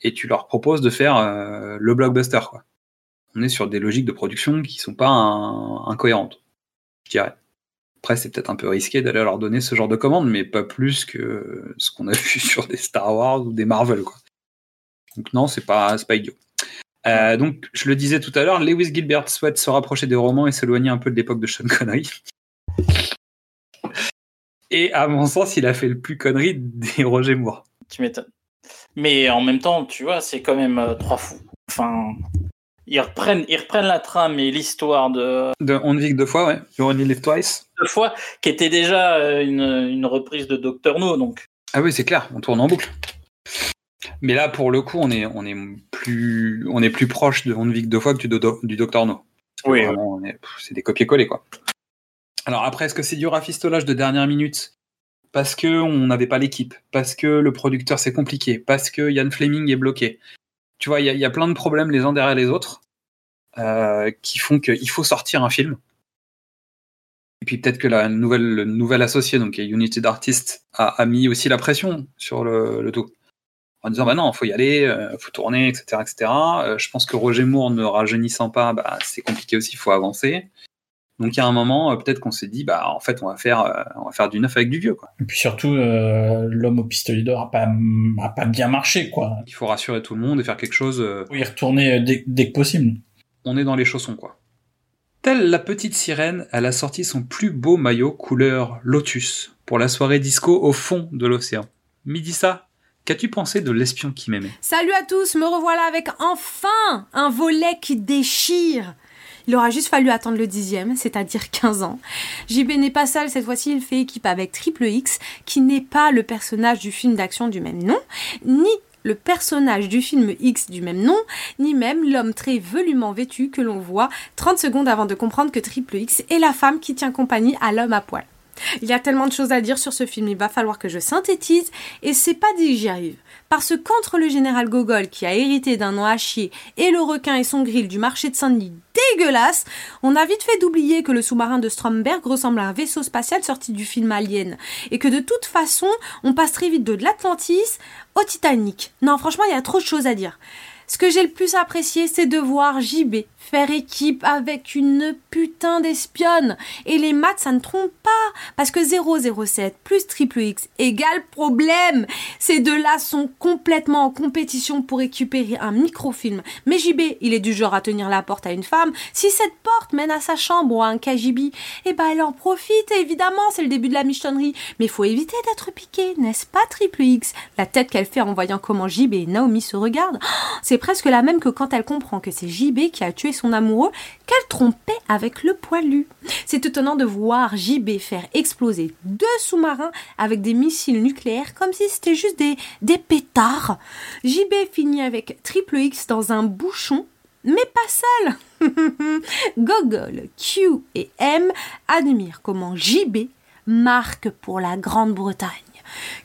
et tu leur proposes de faire euh, le blockbuster. Quoi. On est sur des logiques de production qui sont pas incohérentes, je dirais. Après, c'est peut-être un peu risqué d'aller leur donner ce genre de commande, mais pas plus que ce qu'on a vu sur des Star Wars ou des Marvel. Quoi. Donc non, c'est pas, pas idiot. Euh, donc, je le disais tout à l'heure, Lewis Gilbert souhaite se rapprocher des romans et s'éloigner un peu de l'époque de Sean Connery. Et à mon sens, il a fait le plus connerie des Roger Moore. tu m'étonnes. Mais en même temps, tu vois, c'est quand même euh, trois fous. Enfin, ils reprennent, ils reprennent la trame et l'histoire de De On ne vit que deux fois, ouais. You only live twice. deux fois, qui était déjà euh, une, une reprise de Doctor No, donc. Ah oui, c'est clair, on tourne en boucle. Mais là, pour le coup, on est, on est, plus, on est plus proche de On ne vit que deux fois que du, do- du Docteur No. Oui, c'est des copier-coller, quoi. Alors après, est-ce que c'est du rafistolage de dernière minute? Parce que on n'avait pas l'équipe, parce que le producteur c'est compliqué, parce que Ian Fleming est bloqué. Tu vois, il y, a- plein de problèmes les uns derrière les autres euh, qui font qu'il faut sortir un film. Et puis peut-être que la nouvelle, le nouvel associé, donc United Artists, a, mis aussi la pression sur le, le tout. En disant, bah non, faut y aller, euh, faut tourner, etc. etc. Euh, je pense que Roger Moore ne rajeunissant pas, bah, c'est compliqué aussi, il faut avancer. Donc il y a un moment, euh, peut-être qu'on s'est dit, bah en fait, on va faire, euh, on va faire du neuf avec du vieux, quoi. Et puis surtout, euh, l'homme au pistolet d'or a pas, a pas bien marché, quoi. Il faut rassurer tout le monde et faire quelque chose. euh, Faut y retourner dès, dès que possible. on est dans les chaussons, quoi. Telle la petite sirène, elle a sorti son plus beau maillot couleur lotus pour la soirée disco au fond de l'océan. Midissa, qu'as-tu pensé de l'espion qui m'aimait? Salut à tous, me revoilà avec enfin un volet qui déchire. Il aura juste fallu attendre le dixième, c'est-à-dire 15 ans. JB n'est pas seul, cette fois-ci il fait équipe avec Triple X, qui n'est pas le personnage du film d'action du même nom, ni le personnage du film X du même nom, ni même l'homme très velument vêtu que l'on voit 30 secondes avant de comprendre que Triple X est la femme qui tient compagnie à l'homme à poil. Il y a tellement de choses à dire sur ce film, il va falloir que je synthétise, et c'est pas dit que j'y arrive. Parce qu'entre le général Gogol qui a hérité d'un nom à chier et le requin et son grill du marché de Saint-Denis dégueulasse, on a vite fait d'oublier que le sous-marin de Stromberg ressemble à un vaisseau spatial sorti du film Alien. Et que de toute façon, on passe très vite de l'Atlantis au Titanic. Non, franchement, il y a trop de choses à dire. Ce que j'ai le plus apprécié, c'est de voir JB faire équipe avec une putain d'espionne. Et les maths, ça ne trompe pas. Parce que 007 plus triple X égale problème. Ces deux-là sont complètement en compétition pour récupérer un microfilm. Mais JB, il est du genre à tenir la porte à une femme. Si cette porte mène à sa chambre ou à un KGB, eh ben elle en profite, évidemment, c'est le début de la michetonnerie. Mais faut éviter d'être piqué, n'est-ce pas, triple X? La tête qu'elle fait en voyant comment JB et Naomi se regardent, c'est presque la même que quand elle comprend que c'est JB qui a tué son amoureux qu'elle trompait avec le poilu. C'est étonnant de voir JB faire exploser deux sous-marins avec des missiles nucléaires comme si c'était juste des, pétards. JB finit avec Triple X dans un bouchon mais pas seul. Gogol, Q et M admirent comment JB marque pour la Grande-Bretagne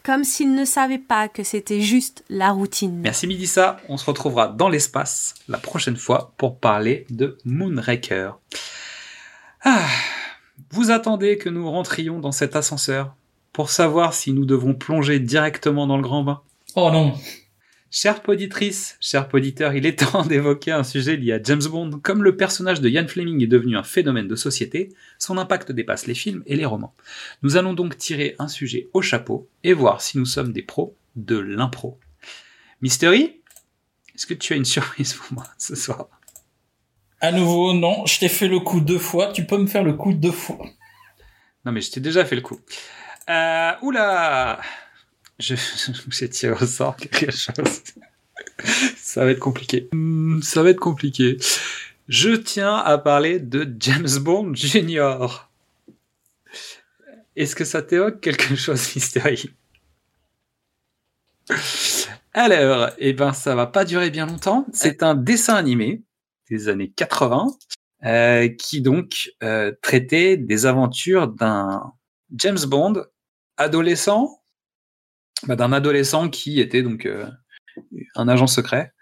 comme s'ils ne savaient pas que c'était juste la routine. Merci Midissa, on se retrouvera dans l'espace la prochaine fois pour parler de Moonraker. Ah, vous attendez que nous rentrions dans cet ascenseur pour savoir si nous devons plonger directement dans le grand bain Oh non Chère poditrice, cher poditeur, il est temps d'évoquer un sujet lié à James Bond. Comme le personnage de Ian Fleming est devenu un phénomène de société, son impact dépasse les films et les romans. Nous allons donc tirer un sujet au chapeau et voir si nous sommes des pros de l'impro. Mystery, est-ce que tu as une surprise pour moi ce soir? À nouveau, non, je t'ai fait le coup deux fois, tu peux me faire le coup deux fois. Non mais je t'ai déjà fait le coup. Euh, oula je, j'ai tiré au sort quelque chose. Ça va être compliqué. Hmm, Ça va être compliqué. Je tiens à parler de James Bond Junior. Est-ce que ça t'évoque quelque chose, Mystery? Alors, eh ben, ça va pas durer bien longtemps. C'est un dessin animé des années 80 euh, qui donc euh, traitait des aventures d'un James Bond adolescent bah, d'un adolescent qui était donc euh, un agent secret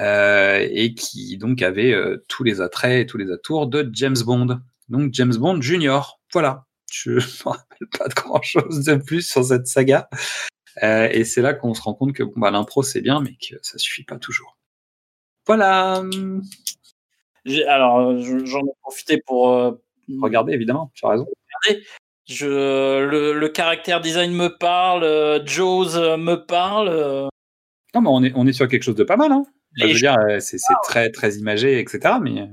euh, et qui donc avait euh, tous les attraits et tous les atours de James Bond. Donc James Bond Junior. Voilà. Je ne me rappelle pas de grand chose de plus sur cette saga. Et c'est là qu'on se rend compte que bon, bah, l'impro c'est bien, mais que ça suffit pas toujours. Voilà. Alors, je- j'en ai profité pour Regardez, évidemment, tu as raison. regarder. Je, le, le caractère design me parle, euh, Jaws euh, me parle. euh, Non, mais on est, on est sur quelque chose de pas mal. Hein. Je veux dire, c'est c'est très, très imagé, etc. Mais...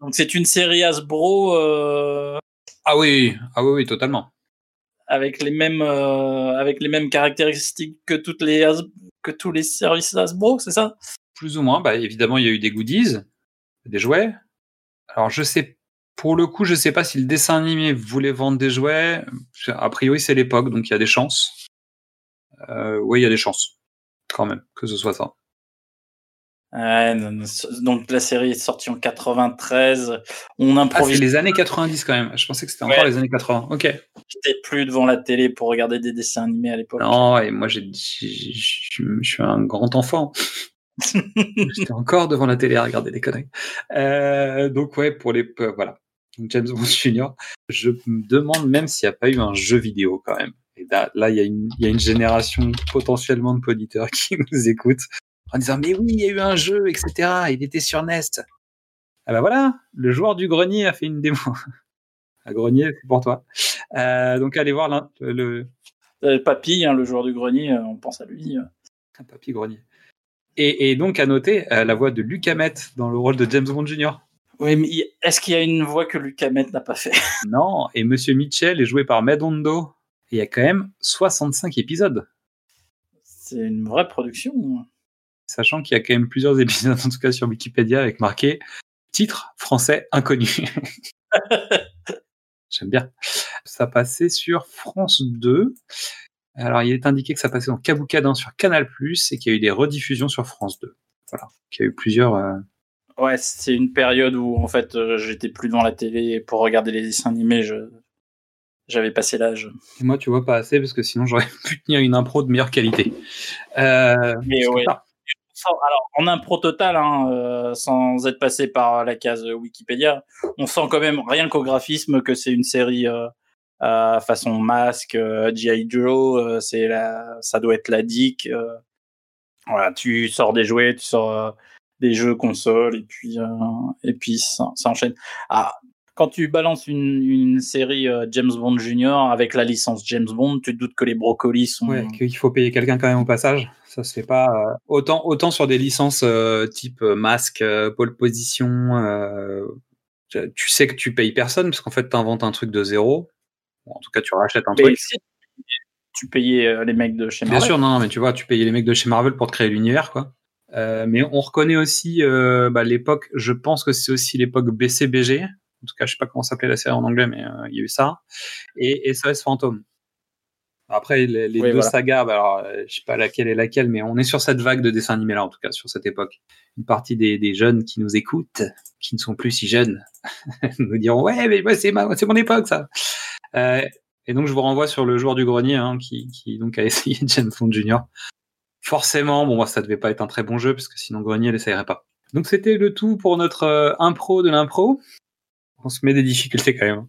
Donc c'est une série Hasbro euh, Ah oui, ah oui, oui, totalement. avec les mêmes euh, avec les mêmes caractéristiques que toutes les que tous les services Hasbro, c'est ça? Plus ou moins. Bah, évidemment, il y a eu des goodies, des jouets. Alors, je sais, pour le coup, je sais pas si le dessin animé voulait vendre des jouets. A priori, c'est l'époque, donc il y a des chances. Euh, oui, il y a des chances, quand même, que ce soit ça. Ouais, non, non, c- donc la série est sortie en 93. On Ah, c'est improvise. les années 90 quand même. Je pensais que c'était encore Ouais. les années 80. Ok. J'étais plus devant la télé pour regarder des dessins animés à l'époque. Non, et moi, j'ai, j'ai- je je suis un grand enfant. J'étais encore devant la télé à regarder des conneries. Euh, donc ouais, pour les euh, voilà. Donc, James Bond Junior, je me demande même s'il n'y a pas eu un jeu vidéo quand même. Et là, là, il y a une, il y a une génération potentiellement de poditeurs qui nous écoutent en disant mais oui, il y a eu un jeu, etc. Il était sur Nest. Ah bah voilà, le joueur du grenier a fait une démo. À grenier, c'est pour toi. Euh, donc allez voir l'in- le, Euh, Papy, hein, le joueur du grenier, euh, on pense à lui. un papy grenier. Et, et donc à noter euh, la voix de Luc Hamet dans le rôle de James Bond Jr. Oui, mais est-ce qu'il y a une voix que Luc Hamet n'a pas fait? Non, et Monsieur Mitchell est joué par Medondo. Il y a quand même 65 épisodes, C'est une vraie production. sachant qu'il y a quand même plusieurs épisodes, en tout cas sur Wikipédia, avec marqué titre français inconnu. J'aime bien. Ça passait sur France 2. Alors, il est indiqué que ça passait dans Kaboukadin sur Canal+, et qu'il y a eu des rediffusions sur France 2. Voilà. Qu'il y a eu plusieurs... euh, Ouais, c'est une période où en fait euh, j'étais plus devant la télé pour regarder les dessins animés. Je... j'avais passé l'âge. Et moi, tu vois pas assez parce que sinon j'aurais pu tenir une impro de meilleure qualité. Euh, Mais ouais. Alors, en impro total, hein, euh, sans être passé par la case Wikipédia, on sent quand même rien qu'au graphisme que c'est une série euh, euh, façon masque, G.I. Joe, c'est la, ça doit être la DIC. voilà, tu sors des jouets, tu sors des jeux console et puis euh, et puis ça, ça enchaîne. Ah, quand tu balances une, une série euh, James Bond Junior avec la licence James Bond, tu te doutes que les brocolis sont. Ouais, qu'il faut payer quelqu'un quand même au passage. Ça se fait pas euh, autant autant sur des licences type masque, pole position. tu- sais que tu payes personne parce qu'en fait tu inventes un truc de zéro. Bon, en tout cas, tu rachètes un Mais truc. si tu payais les mecs de chez Bien Marvel. sûr, non, mais tu vois, tu payais les mecs de chez Marvel pour te créer l'univers, quoi. Euh, mais on reconnaît aussi euh, bah, l'époque. Je pense que c'est aussi l'époque BCBG. En tout cas, je sais pas comment s'appelait la série en anglais, mais euh, il y a eu ça. Et SOS Fantôme. Après, les, les Oui, deux voilà. sagas, bah, alors, euh, je sais pas laquelle est laquelle, mais on est sur cette vague de dessins animés là, en tout cas, sur cette époque. Une partie des, des jeunes qui nous écoutent, qui ne sont plus si jeunes, nous diront ouais, mais c'est ma, c'est mon époque ça. Euh, et donc je vous renvoie sur le joueur du grenier, hein, qui, qui donc a essayé James Bond Jr. Forcément, bon, moi, ça devait pas être un très bon jeu parce que sinon Grenier l'essayerait pas. Donc c'était le tout pour notre euh, impro de l'impro. On se met des difficultés quand même. hein.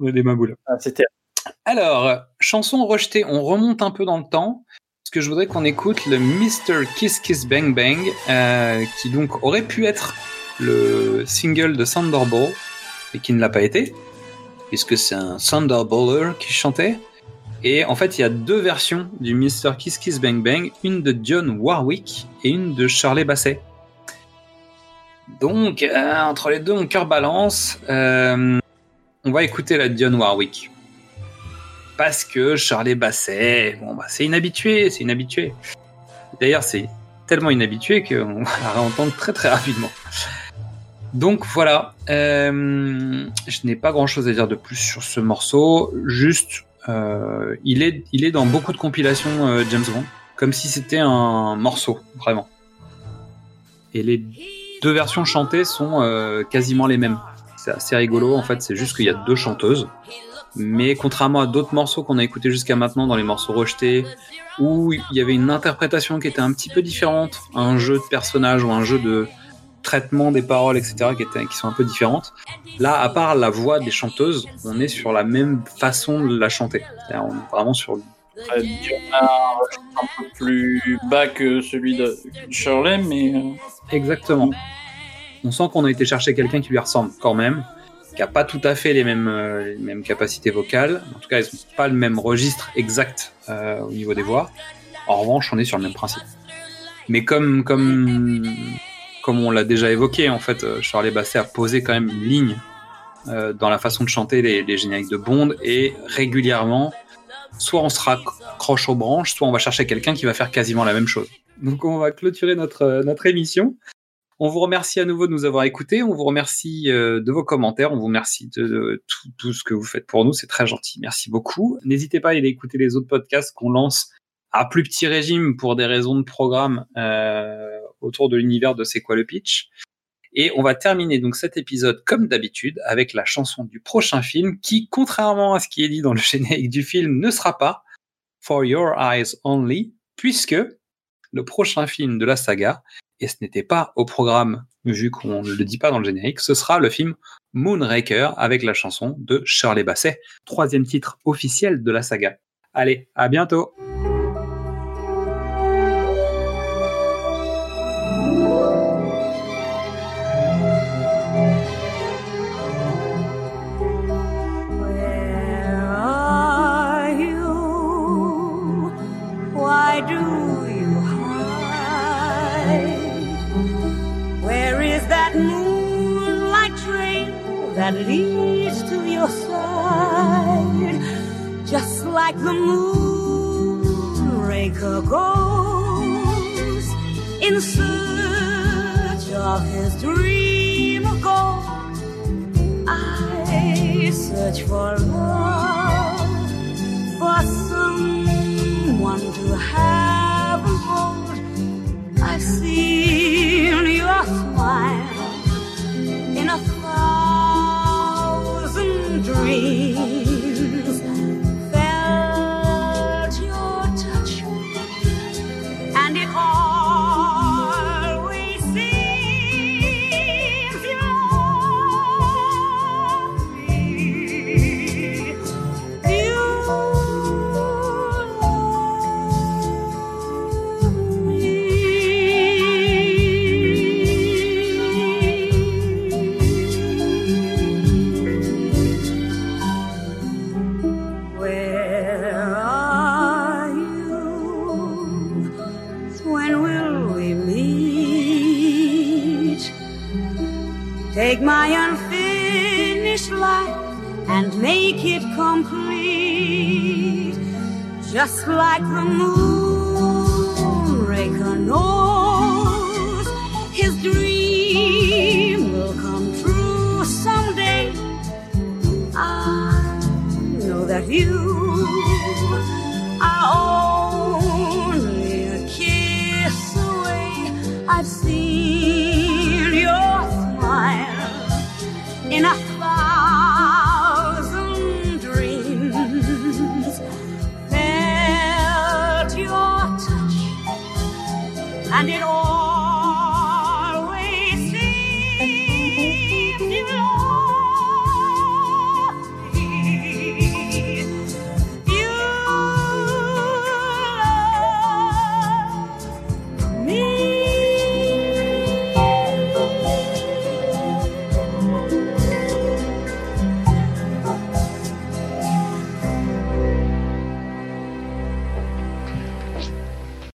On a des maboules. Ah, C'était Alors, chanson rejetée, on remonte un peu dans le temps. Parce que je voudrais qu'on écoute le Mr. Kiss Kiss Bang Bang, euh, qui donc aurait pu être le single de Thunderball, et qui ne l'a pas été, puisque c'est un Thunderballer qui chantait. Et en fait, il y a deux versions du Mr. Kiss Kiss Bang Bang, une de John Warwick et une de Shirley Bassey. Donc, euh, entre les deux, mon cœur balance. Euh, on va écouter la Dionne Warwick. Parce que Charlie Basset, bon, bah, c'est inhabitué, c'est inhabitué. D'ailleurs, c'est tellement inhabitué qu'on va la réentendre très très rapidement. Donc voilà, euh, je n'ai pas grand chose à dire de plus sur ce morceau, juste euh, il, est, il est dans beaucoup de compilations euh, James Bond, comme si c'était un morceau, vraiment. Et les deux versions chantées sont euh, quasiment les mêmes. C'est assez rigolo, en fait, c'est juste qu'il y a deux chanteuses. Mais contrairement à d'autres morceaux qu'on a écoutés jusqu'à maintenant dans les morceaux rejetés, où il y avait une interprétation qui était un petit peu différente, un jeu de personnages ou un jeu de traitement des paroles, etc., qui, étaient, qui sont un peu différentes. Là, à part la voix des chanteuses, on est sur la même façon de la chanter. On est vraiment sur un peu plus bas que celui de Shirley, mais euh, Exactement. On sent qu'on a été chercher quelqu'un qui lui ressemble quand même, qui a pas tout à fait les mêmes, euh, les mêmes capacités vocales. En tout cas, ils n'ont pas le même registre exact euh, au niveau des voix. En revanche, on est sur le même principe. Mais comme comme comme on l'a déjà évoqué, en fait, euh, Charlie Basset a posé quand même une ligne euh, dans la façon de chanter les, les génériques de Bond et régulièrement, soit on se raccroche aux branches, soit on va chercher quelqu'un qui va faire quasiment la même chose. Donc on va clôturer notre, euh, notre émission. On vous remercie à nouveau de nous avoir écoutés. On vous remercie euh, de vos commentaires. On vous remercie de, de tout, tout ce que vous faites pour nous. C'est très gentil. Merci beaucoup. N'hésitez pas à aller écouter les autres podcasts qu'on lance à plus petit régime pour des raisons de programme euh, autour de l'univers de C'est quoi le pitch? Et on va terminer donc cet épisode comme d'habitude avec la chanson du prochain film qui, contrairement à ce qui est dit dans le générique du film, ne sera pas For Your Eyes Only, puisque le prochain film de la saga, et ce n'était pas au programme vu qu'on ne le dit pas dans le générique, ce sera le film Moonraker avec la chanson de Shirley Basset, troisième titre officiel de la saga. Allez, à bientôt that leads to your side? Just like the moonraker goes Just like the moonraker